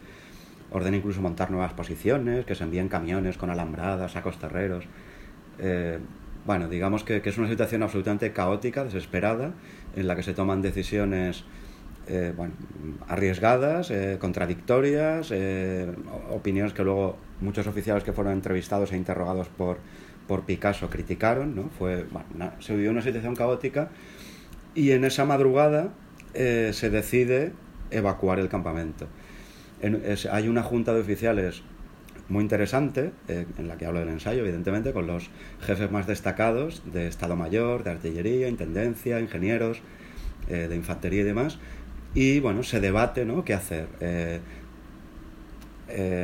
Ordena incluso montar nuevas posiciones, que se envíen camiones con alambradas, sacos terreros. Eh, bueno, digamos que, que, es una situación absolutamente caótica, desesperada, en la que se toman decisiones eh, arriesgadas, eh, contradictorias, opiniones que luego muchos oficiales que fueron entrevistados e interrogados por, por Picasso criticaron, ¿no? Fue, se vivió una situación caótica y en esa madrugada eh, se decide evacuar el campamento. hay una junta de oficiales muy interesante, eh, en la que hablo del ensayo, evidentemente, con los jefes más destacados de Estado Mayor, de Artillería, Intendencia, ingenieros, eh, de infantería y demás. Y bueno, se debate, ¿no? ¿Qué hacer?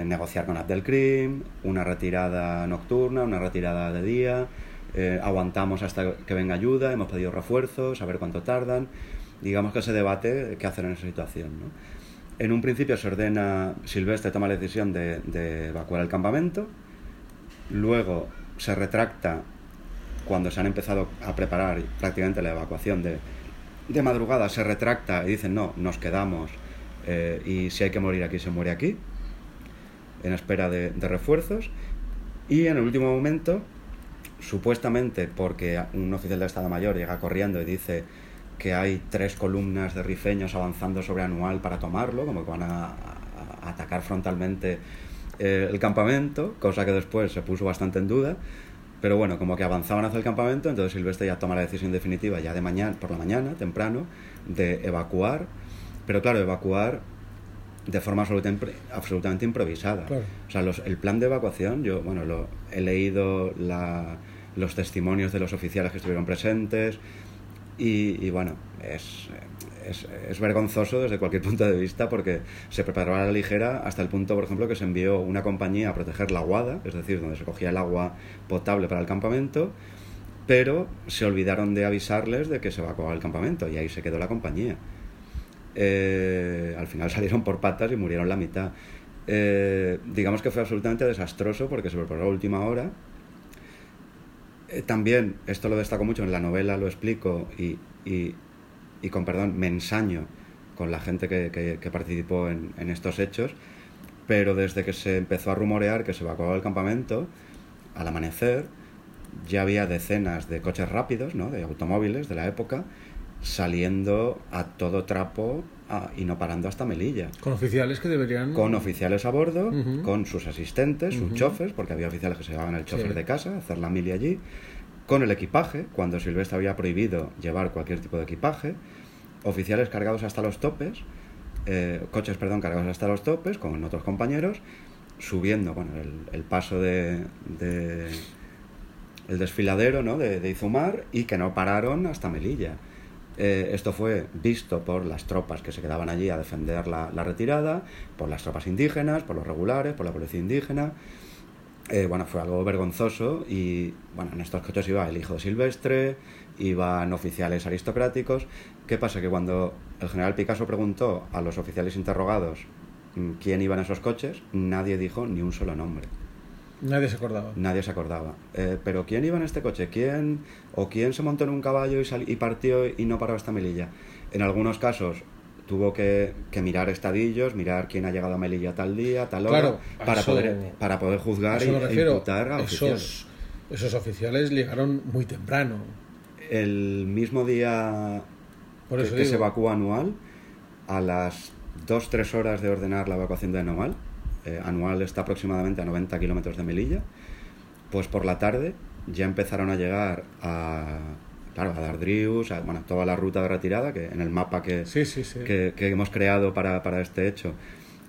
Negociar con Abdelkrim, una retirada nocturna, una retirada de día, eh, aguantamos hasta que venga ayuda, hemos pedido refuerzos, a ver cuánto tardan. Digamos que se debate qué hacer en esa situación. En un principio se ordena, Silvestre toma la decisión de, evacuar el campamento, luego se retracta cuando se han empezado a preparar prácticamente la evacuación de, de madrugada, se retracta y dicen no, nos quedamos eh, y si hay que morir aquí, se muere aquí en espera de, refuerzos y en el último momento, supuestamente porque un oficial de Estado Mayor llega corriendo y dice que hay tres columnas de rifeños avanzando sobre Anual para tomarlo, como que van a, atacar frontalmente eh, el campamento, cosa que después se puso bastante en duda. Pero bueno, como que avanzaban hacia el campamento, entonces Silvestre ya toma la decisión definitiva ya de mañana, por la mañana, temprano, de evacuar. Pero claro, evacuar de forma absolutamente, improvisada. O sea, el plan de evacuación, yo, bueno, lo, he leído los testimonios de los oficiales que estuvieron presentes y, bueno, es, es, vergonzoso desde cualquier punto de vista porque se preparaba a la ligera hasta el punto, por ejemplo, que se envió una compañía a proteger la aguada, es decir, donde se cogía el agua potable para el campamento, pero se olvidaron de avisarles de que se evacuaba el campamento y ahí se quedó la compañía. Eh, al final salieron por patas y murieron la mitad. Eh, digamos que fue absolutamente desastroso porque se preparó a última hora. Eh, también, esto lo destaco mucho en la novela, lo explico y, con perdón, me ensaño con la gente que, que, participó en, en, estos hechos, pero desde que se empezó a rumorear que se evacuaba el campamento, al amanecer ya había decenas de coches rápidos, ¿no? de automóviles de la época, saliendo a todo trapo y no parando hasta Melilla. Con oficiales que deberían... Con oficiales a bordo, con sus asistentes, sus chofes, porque había oficiales que se llevaban el chofer de casa, hacer la mili allí, con el equipaje, cuando Silvestre había prohibido llevar cualquier tipo de equipaje, oficiales cargados hasta los topes, eh, coches, perdón, cargados hasta los topes, con otros compañeros, subiendo bueno, el, paso de, el desfiladero ¿no? de, Izumar y que no pararon hasta Melilla. Eh, esto fue visto por las tropas que se quedaban allí a defender la, retirada, por las tropas indígenas, por los regulares, por la policía indígena. Eh, bueno, fue algo vergonzoso y bueno, en estos coches iba el hijo de Silvestre, iban oficiales aristocráticos. ¿Qué pasa? Que cuando el general Picasso preguntó a los oficiales interrogados mm, quién iba en esos coches, nadie dijo ni un solo nombre. Nadie se acordaba. Nadie se acordaba. Eh, pero ¿quién iba en este coche? ¿Quién o quién se montó en un caballo y, y partió y no paró esta Melilla? En algunos casos tuvo que, mirar estadillos, mirar quién ha llegado a Melilla tal día, tal hora, para, poder, para poder juzgar y, e imputar a esos, Esos oficiales llegaron muy temprano. El mismo día que, se evacúa anual, a las 2-3 horas de ordenar la evacuación de anual, eh, anual está aproximadamente a 90 kilómetros de Melilla, pues por la tarde ya empezaron a llegar a, claro, a Dardrius, a bueno, toda la ruta de retirada, que en el mapa que, que, hemos creado para, para, este hecho,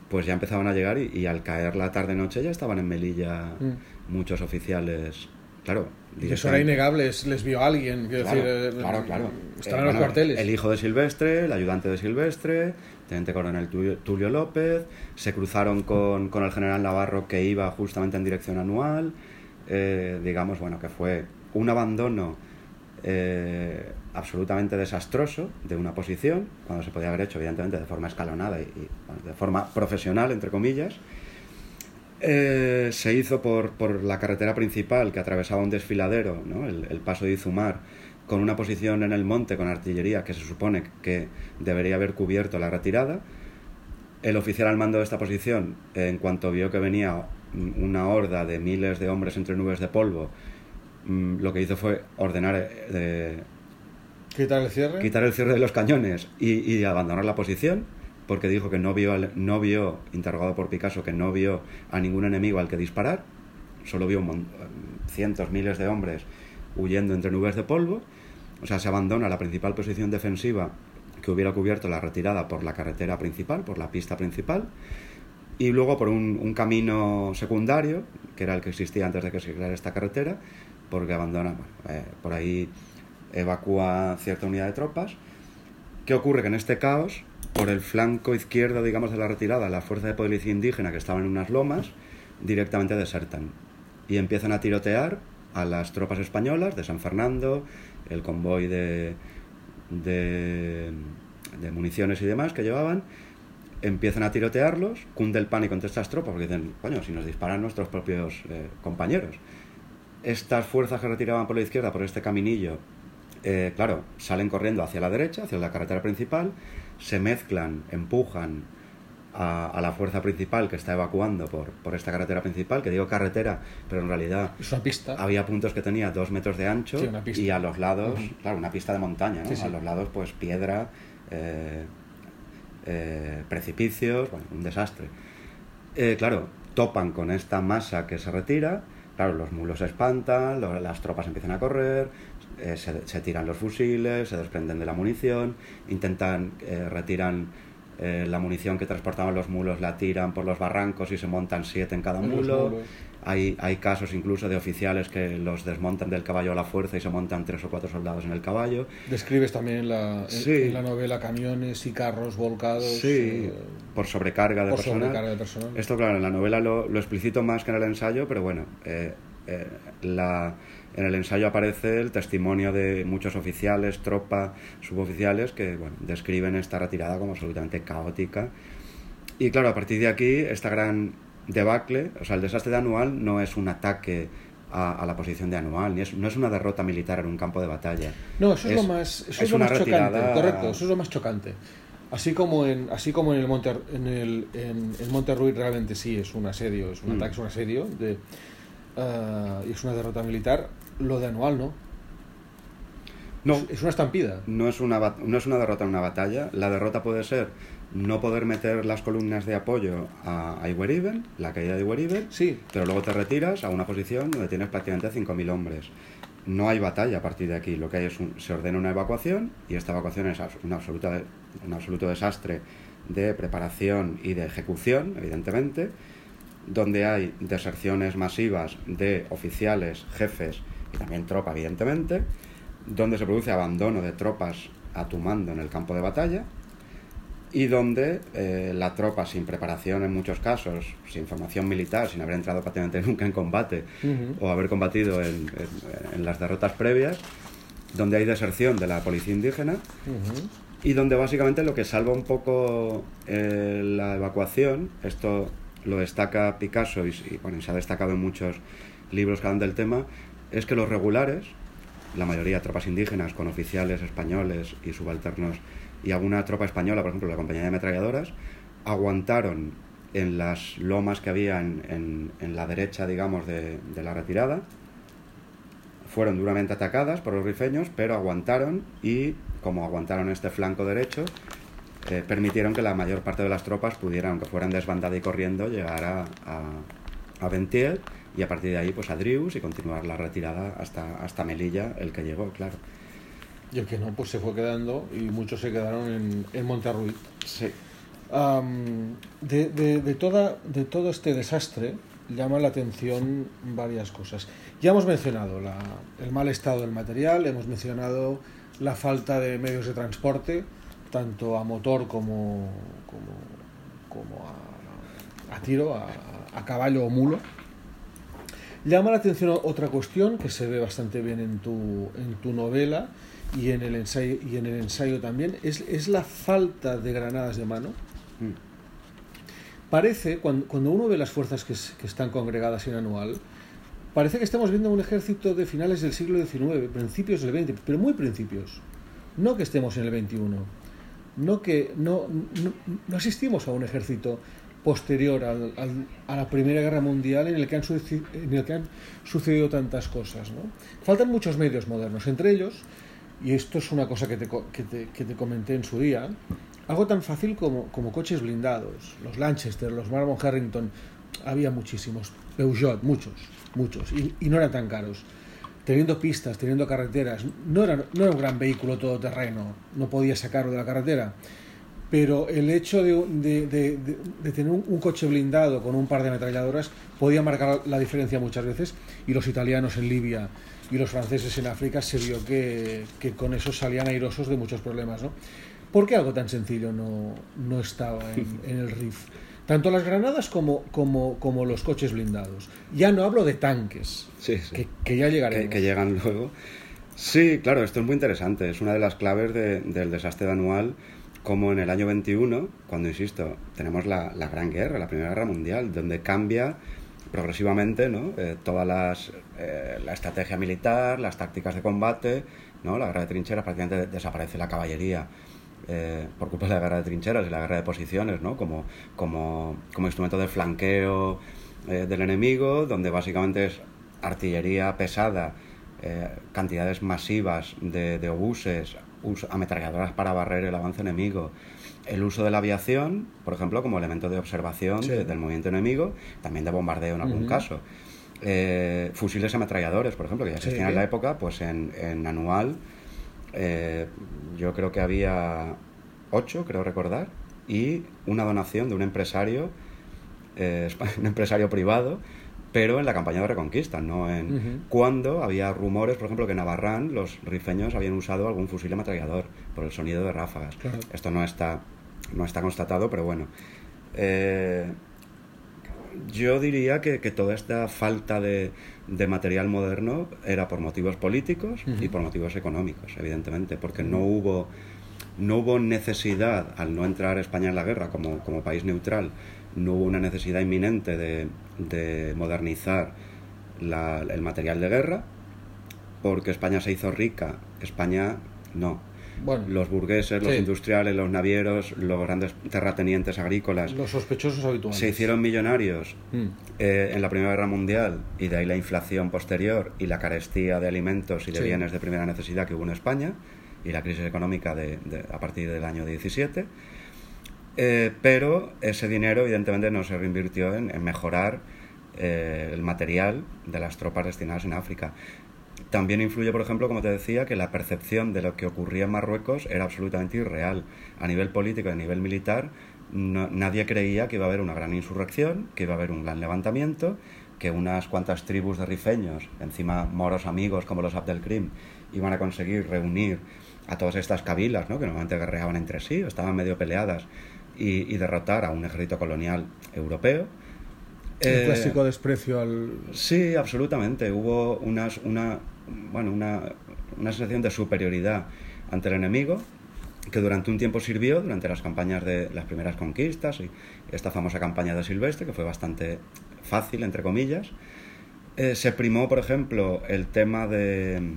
pues ya empezaban a llegar y, al caer la tarde-noche ya estaban en Melilla mm. muchos oficiales, claro. Y eso era innegable, les vio alguien, quiero claro, decir, eh, claro, claro. Están en los cuarteles. El hijo de Silvestre, el ayudante de Silvestre, teniente coronel Tulio López, se cruzaron con, con, el general Navarro que iba justamente en dirección anual, eh, digamos, bueno, que fue un abandono eh, absolutamente desastroso de una posición, cuando se podía haber hecho, evidentemente, de forma escalonada y, de forma profesional, entre comillas. Eh, se hizo por, por, la carretera principal que atravesaba un desfiladero, ¿no? el, el paso de Izumar, con una posición en el monte con artillería que se supone que debería haber cubierto la retirada. El oficial al mando de esta posición, en cuanto vio que venía una horda de miles de hombres entre nubes de polvo, mm, lo que hizo fue ordenar eh, quitar el cierre quitar el cierre de los cañones y, abandonar la posición porque dijo que no vio no vio interrogado por Picasso que no vio a ningún enemigo al que disparar solo vio cientos miles de hombres huyendo entre nubes de polvo o sea, se abandona la principal posición defensiva que hubiera cubierto la retirada por la carretera principal, por la pista principal, y luego por un, camino secundario, que era el que existía antes de que se creara esta carretera, porque abandona, eh, por ahí evacúa cierta unidad de tropas. ¿Qué ocurre? Que en este caos, por el flanco izquierdo, digamos, de la retirada, la fuerza de policía indígena que estaba en unas lomas, directamente desertan y empiezan a tirotear a las tropas españolas de San Fernando, el convoy de, de, municiones y demás que llevaban, empiezan a tirotearlos, cunde el pánico entre estas tropas, porque dicen, coño, si nos disparan nuestros propios eh, compañeros. Estas fuerzas que retiraban por la izquierda, por este caminillo, eh, claro, salen corriendo hacia la derecha, hacia la carretera principal, se mezclan, empujan a, la fuerza principal que está evacuando por, por esta carretera principal, que digo carretera, pero en realidad es una pista. había puntos que tenía dos metros de ancho y a los lados, claro, una pista de montaña, a los lados pues piedra, eh, eh, precipicios, bueno, un desastre. Eh, claro, topan con esta masa que se retira, claro, los mulos se espantan, las tropas empiezan a correr, se, se, tiran los fusiles, se desprenden de la munición, intentan, retiran eh, la munición que transportaban los mulos la tiran por los barrancos y se montan siete en cada mulo. Hay, hay casos incluso de oficiales que los desmontan del caballo a la fuerza y se montan tres o cuatro soldados en el caballo. Describes también en la, en, la novela camiones y carros volcados. Sí, eh, por sobrecarga de, personal. Esto, claro, en la novela lo, lo, explicito más que en el ensayo, pero bueno, eh, la en el ensayo aparece el testimonio de muchos oficiales, tropa, suboficiales que describen esta retirada como absolutamente caótica. Y claro, a partir de aquí, esta gran debacle, o sea, el desastre de Anual no es un ataque a, la posición de Anual, ni es, no es una derrota militar en un campo de batalla. No, eso es, lo más, eso es, lo más chocante, correcto, eso es lo más chocante. Así como en, así como en el Monte, en el, en, Monte Ruiz realmente sí es un asedio, es un mm. ataque, es un asedio, de, ah, y es una derrota militar, lo de anual, ¿no? No. Es una estampida. No es una, no es una derrota en una batalla. La derrota puede ser no poder meter las columnas de apoyo a, a la caída de Iweriben, sí. pero luego te retiras a una posición donde tienes prácticamente 5.000 hombres. No hay batalla a partir de aquí. Lo que hay es un, se ordena una evacuación y esta evacuación es un, absoluta, un absoluto desastre de preparación y de ejecución, evidentemente donde hay deserciones masivas de oficiales, jefes y también tropa, evidentemente, donde se produce abandono de tropas a tu mando en el campo de batalla y donde eh, la tropa sin preparación en muchos casos, sin formación militar, sin haber entrado prácticamente nunca en combate o haber combatido en, las derrotas previas, donde hay deserción de la policía indígena y donde básicamente lo que salva un poco eh, la evacuación, esto lo destaca Picasso y, y se ha destacado en muchos libros que hablan del tema, es que los regulares, la mayoría tropas indígenas con oficiales españoles y subalternos y alguna tropa española, por ejemplo la compañía de ametralladoras, aguantaron en las lomas que había en, la derecha, digamos, de, la retirada. Fueron duramente atacadas por los rifeños, pero aguantaron y, como aguantaron este flanco derecho, eh, permitieron que la mayor parte de las tropas pudieran, aunque fueran desbandadas y corriendo, llegar a, a, a Ventiel y a partir de ahí pues a Drius y continuar la retirada hasta, hasta Melilla, el que llegó, claro. Y el que no, pues se fue quedando y muchos se quedaron en, en Monterruiz. Sí. de, de, toda, de todo este desastre llama la atención varias cosas. Ya hemos mencionado la, el mal estado del material, hemos mencionado la falta de medios de transporte, tanto a motor como, como, como a, a, tiro, a, a caballo o mulo. Llama la atención otra cuestión que se ve bastante bien en tu, en tu novela y en el ensayo, y en el ensayo también, es, es la falta de granadas de mano. Mm. Parece, cuando, cuando, uno ve las fuerzas que, que, están congregadas en anual, parece que estamos viendo un ejército de finales del siglo XIX, principios del XX, pero muy principios. No que estemos en el XXI. No que no, no, no asistimos a un ejército posterior al, a la Primera Guerra Mundial en el que han, en el que han sucedido tantas cosas. ¿no? Faltan muchos medios modernos, entre ellos, y esto es una cosa que te, que te, que te comenté en su día, algo tan fácil como, como, coches blindados, los Lanchester, los Marmon Harrington, había muchísimos, Peugeot, muchos, muchos, y, y no eran tan caros. Teniendo pistas, teniendo carreteras, no era, no era un gran vehículo todoterreno, no podía sacarlo de la carretera pero el hecho de, tener un, coche blindado con un par de ametralladoras podía marcar la diferencia muchas veces y los italianos en Libia y los franceses en África se vio que, con eso salían airosos de muchos problemas. ¿no? ¿Por qué algo tan sencillo no, no estaba en, el RIF? Tanto las granadas como, como, como, los coches blindados. Ya no hablo de tanques, Que, ya llegaremos. Que, llegan luego. Sí, claro, esto es muy interesante. Es una de las claves del desastre anual como en el año 21, cuando, insisto, tenemos la, Gran Guerra, la Primera Guerra Mundial, donde cambia progresivamente ¿no? Eh, toda las, eh, la estrategia militar, las tácticas de combate, ¿no? la guerra de trincheras, prácticamente desaparece la caballería eh, por culpa de la guerra de trincheras y la guerra de posiciones, ¿no? como, instrumento de flanqueo del enemigo, donde básicamente es artillería pesada, cantidades masivas de obuses, ametralladoras para barrer el avance enemigo, el uso de la aviación, por ejemplo, como elemento de observación del movimiento enemigo, también de bombardeo en algún caso. Eh, fusiles ametralladores, por ejemplo, que ya existían en la época, pues en, en anual eh, yo creo que había ocho, creo recordar, y una donación de un empresario, eh, un empresario privado, pero en la campaña de Reconquista, no en cuando había rumores, por ejemplo, que en Navarrán los rifeños habían usado algún fusil ametrallador por el sonido de ráfagas. Esto no está, no está constatado, pero bueno. Eh, yo diría que, toda esta falta de, material moderno era por motivos políticos y por motivos económicos, evidentemente, porque no hubo no hubo necesidad, al no entrar España en la guerra como, como país neutral, no hubo una necesidad inminente de, de modernizar el material de guerra, porque España se hizo rica, España no. Bueno, los burgueses, los industriales, los navieros, los grandes terratenientes agrícolas. Los sospechosos habituales. Se hicieron millonarios mm. eh, en la Primera Guerra Mundial y de ahí la inflación posterior y la carestía de alimentos y de bienes de primera necesidad que hubo en España y la crisis económica de, a partir del año 17. Eh, pero ese dinero evidentemente no se reinvirtió en, mejorar eh, el material de las tropas destinadas en África. También influye, por ejemplo, como te decía, que la percepción de lo que ocurría en Marruecos era absolutamente irreal. A nivel político y a nivel militar, nadie creía que iba a haber una gran insurrección, que iba a haber un gran levantamiento, que unas cuantas tribus de rifeños, encima moros amigos como los Abdelkrim, iban a conseguir reunir a todas estas cabilas, ¿no? que normalmente guerreaban entre sí o estaban medio peleadas, y, derrotar a un ejército colonial europeo. Un eh, clásico desprecio al... Sí, absolutamente. Hubo unas, una, bueno, una, una sensación de superioridad ante el enemigo que durante un tiempo sirvió, durante las campañas de las primeras conquistas y esta famosa campaña de Silvestre, que fue bastante fácil, entre comillas. Eh, se primó, por ejemplo, el tema de...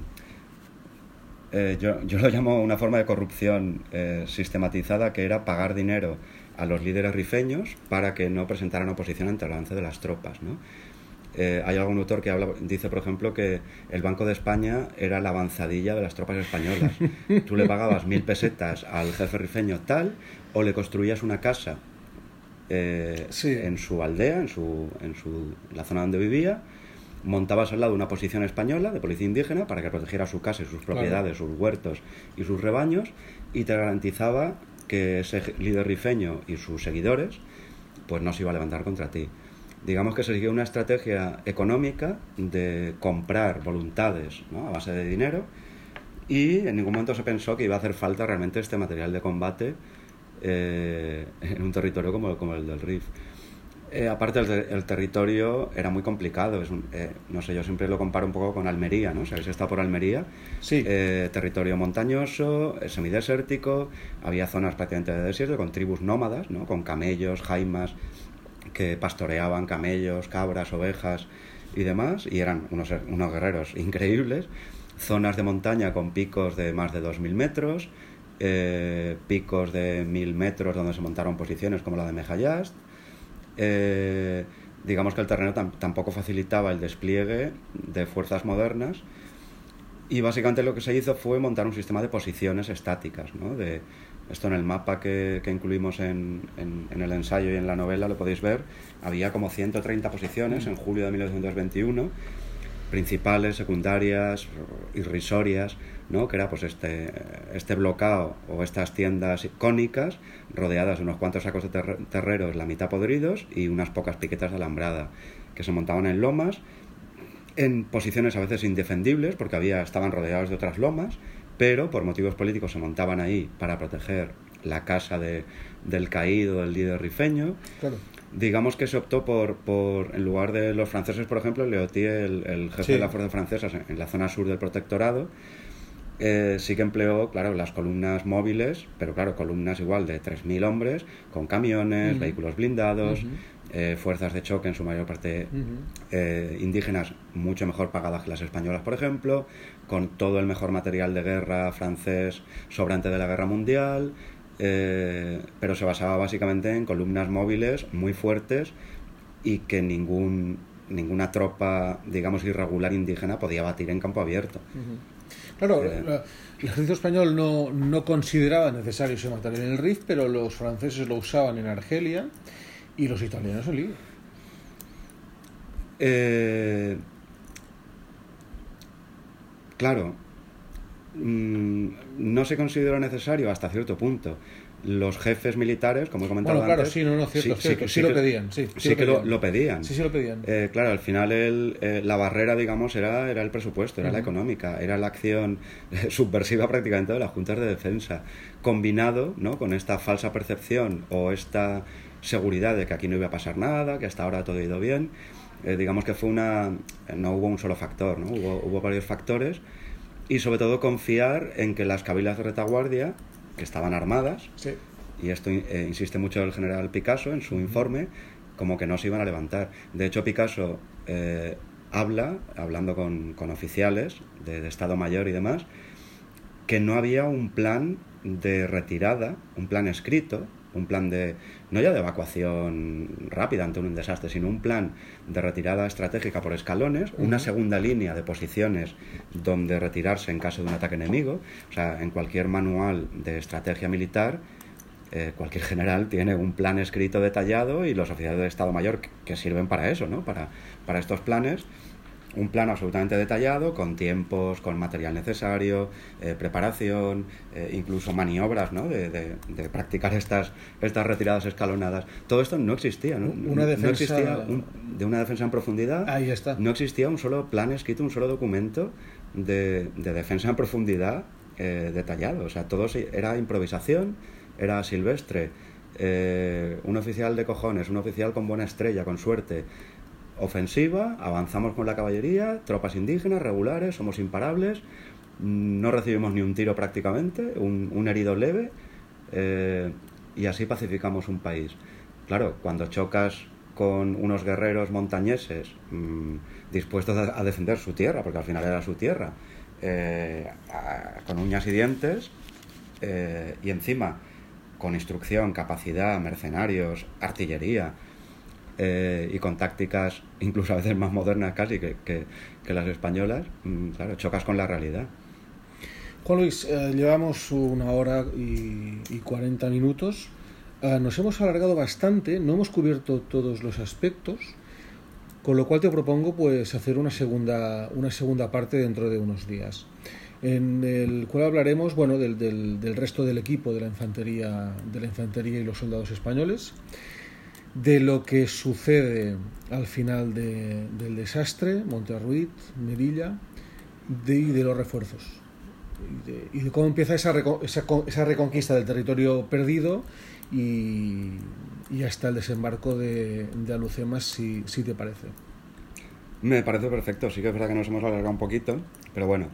Eh, yo, yo, lo llamo una forma de corrupción eh, sistematizada, que era pagar dinero a los líderes rifeños para que no presentaran oposición ante el avance de las tropas. ¿no? Eh, hay algún autor que habla, dice, por ejemplo, que el Banco de España era la avanzadilla de las tropas españolas. Tú le pagabas mil pesetas al jefe rifeño tal, o le construías una casa eh, en su aldea, en, su, en, su, la zona donde vivía, montabas al lado una posición española de policía indígena para que protegiera su casa y sus propiedades, sus huertos y sus rebaños, y te garantizaba que ese líder rifeño y sus seguidores pues no se iba a levantar contra ti. Digamos que se siguió una estrategia económica de comprar voluntades a base de dinero y en ningún momento se pensó que iba a hacer falta realmente este material de combate eh, en un territorio como, como el del Rif. Eh, aparte, el, territorio era muy complicado. Es eh, no sé, yo siempre lo comparo un poco con Almería, ¿no? Si habéis estado por Almería, sí. territorio montañoso, semidesértico, había zonas prácticamente de desierto con tribus nómadas, ¿no? Con camellos, jaimas, que pastoreaban camellos, cabras, ovejas y demás, y eran unos, unos guerreros increíbles. Zonas de montaña con picos de más de 2.000 metros, eh, picos de 1.000 metros donde se montaron posiciones como la de Mejayast. Eh, digamos que el terreno tampoco facilitaba el despliegue de fuerzas modernas y básicamente lo que se hizo fue montar un sistema de posiciones estáticas, ¿no? de, esto en el mapa que, que incluimos en, en, el ensayo y en la novela lo podéis ver. Había como 130 posiciones en julio de 1921, principales, secundarias, irrisorias, ¿no? que era pues este, este bloqueo o estas tiendas icónicas rodeadas de unos cuantos sacos de terreros, la mitad podridos, y unas pocas piquetas de alambrada, que se montaban en lomas, en posiciones a veces indefendibles, porque había, estaban rodeados de otras lomas, pero por motivos políticos se montaban ahí para proteger la casa de, del caído, del líder rifeño. Digamos que se optó por, por, en lugar de los franceses, por ejemplo, Leotier, el, el jefe de la fuerza francesa en, la zona sur del protectorado, eh, sí que empleó, claro, las columnas móviles, pero claro, columnas igual de 3.000 hombres, con camiones, vehículos blindados, eh, fuerzas de choque en su mayor parte eh, indígenas mucho mejor pagadas que las españolas, por ejemplo, con todo el mejor material de guerra francés sobrante de la guerra mundial, eh, pero se basaba básicamente en columnas móviles muy fuertes y que ningún, ninguna tropa, digamos, irregular indígena podía batir en campo abierto. Claro, el ejército español no, no consideraba necesario ese material en el RIF, pero los franceses lo usaban en Argelia ¿Y los italianos en Libia? Eh, claro, mm, no se consideró necesario hasta cierto punto. Los jefes militares, como he comentado bueno, claro, antes, sí, no, no, cierto, sí, cierto, sí, lo pedían, sí, sí, que lo, pedían. Sí, sí lo pedían. Eh, claro, al final el, eh, la barrera, digamos, era, era el presupuesto, era la económica, era la acción subversiva prácticamente de las juntas de defensa, combinado ¿no? con esta falsa percepción o esta seguridad de que aquí no iba a pasar nada, que hasta ahora todo ha ido bien. Eh, digamos que fue una. No hubo un solo factor, ¿no? Hubo, hubo varios factores. Y sobre todo confiar en que las cabilas de retaguardia, que estaban armadas, y esto eh, insiste mucho el general Picasso en su informe, como que no se iban a levantar. De hecho, Picasso eh, habla, hablando con, con oficiales de, de Estado Mayor y demás, que no había un plan de retirada, un plan escrito, un plan de, no ya de evacuación rápida ante un desastre, sino un plan de retirada estratégica por escalones, una segunda línea de posiciones donde retirarse en caso de un ataque enemigo. O sea, en cualquier manual de estrategia militar, eh, cualquier general tiene un plan escrito detallado y los oficiales de Estado Mayor que, sirven para eso, ¿no? Para, para estos planes. Un plano absolutamente detallado, con tiempos, con material necesario, eh, preparación, eh, incluso maniobras ¿no? de, de, practicar estas, estas retiradas escalonadas. Todo esto no existía. ¿no? Una defensa... existía de una defensa en profundidad. Ahí está. No existía un solo plan escrito, un solo documento de, de defensa en profundidad eh, detallado. O sea, todo era improvisación, era silvestre. un oficial de cojones, un oficial con buena estrella, con suerte, ofensiva, avanzamos con la caballería, tropas indígenas, regulares, somos imparables, no recibimos ni un tiro prácticamente, un, herido leve, eh, y así pacificamos un país. Claro, cuando chocas con unos guerreros montañeses mm, dispuestos a, defender su tierra, porque al final era su tierra, eh, con uñas y dientes, eh, y encima con instrucción, capacidad, mercenarios, artillería, y con tácticas incluso a veces más modernas casi que, que, las españolas, mm, claro, chocas con la realidad. Juan Luis, eh, llevamos una hora y, y 40 minutos. Eh, nos hemos alargado bastante, no hemos cubierto todos los aspectos, con lo cual te propongo pues hacer una segunda, una segunda parte dentro de unos días, en el cual hablaremos bueno, del, del, del resto del equipo de la infantería, de la infantería y los soldados españoles de lo que sucede al final del desastre, Monterruid, Merilla, de, y de los refuerzos. Y de, cómo empieza esa, esa, reconquista del territorio perdido y, hasta el desembarco de, de Alucemas, si, si te parece. Me parece perfecto, sí que es verdad que nos hemos alargado un poquito, pero bueno,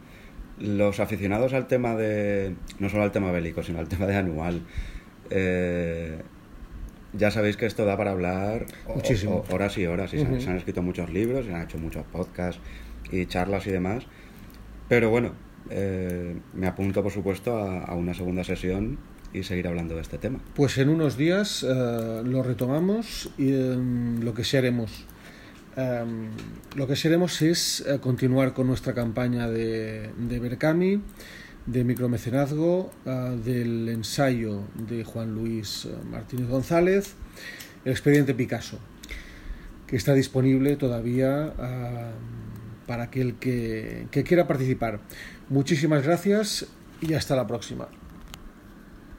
los aficionados al tema de, no solo al tema bélico, sino al tema de anual, eh, ya sabéis que esto da para hablar horas y horas. Y se, han, escrito muchos libros, se han hecho muchos podcasts y charlas y demás. Pero bueno, eh, me apunto, por supuesto, a, una segunda sesión y seguir hablando de este tema. Pues en unos días eh, lo retomamos y em, lo que sí haremos. Em, lo que sí haremos es eh, continuar con nuestra campaña de, de Berkami de micromecenazgo, ah, del ensayo de Juan Luis ah, Martínez González, el expediente Picasso, que está disponible todavía ah, para aquel que quiera participar. Muchísimas gracias y hasta la próxima.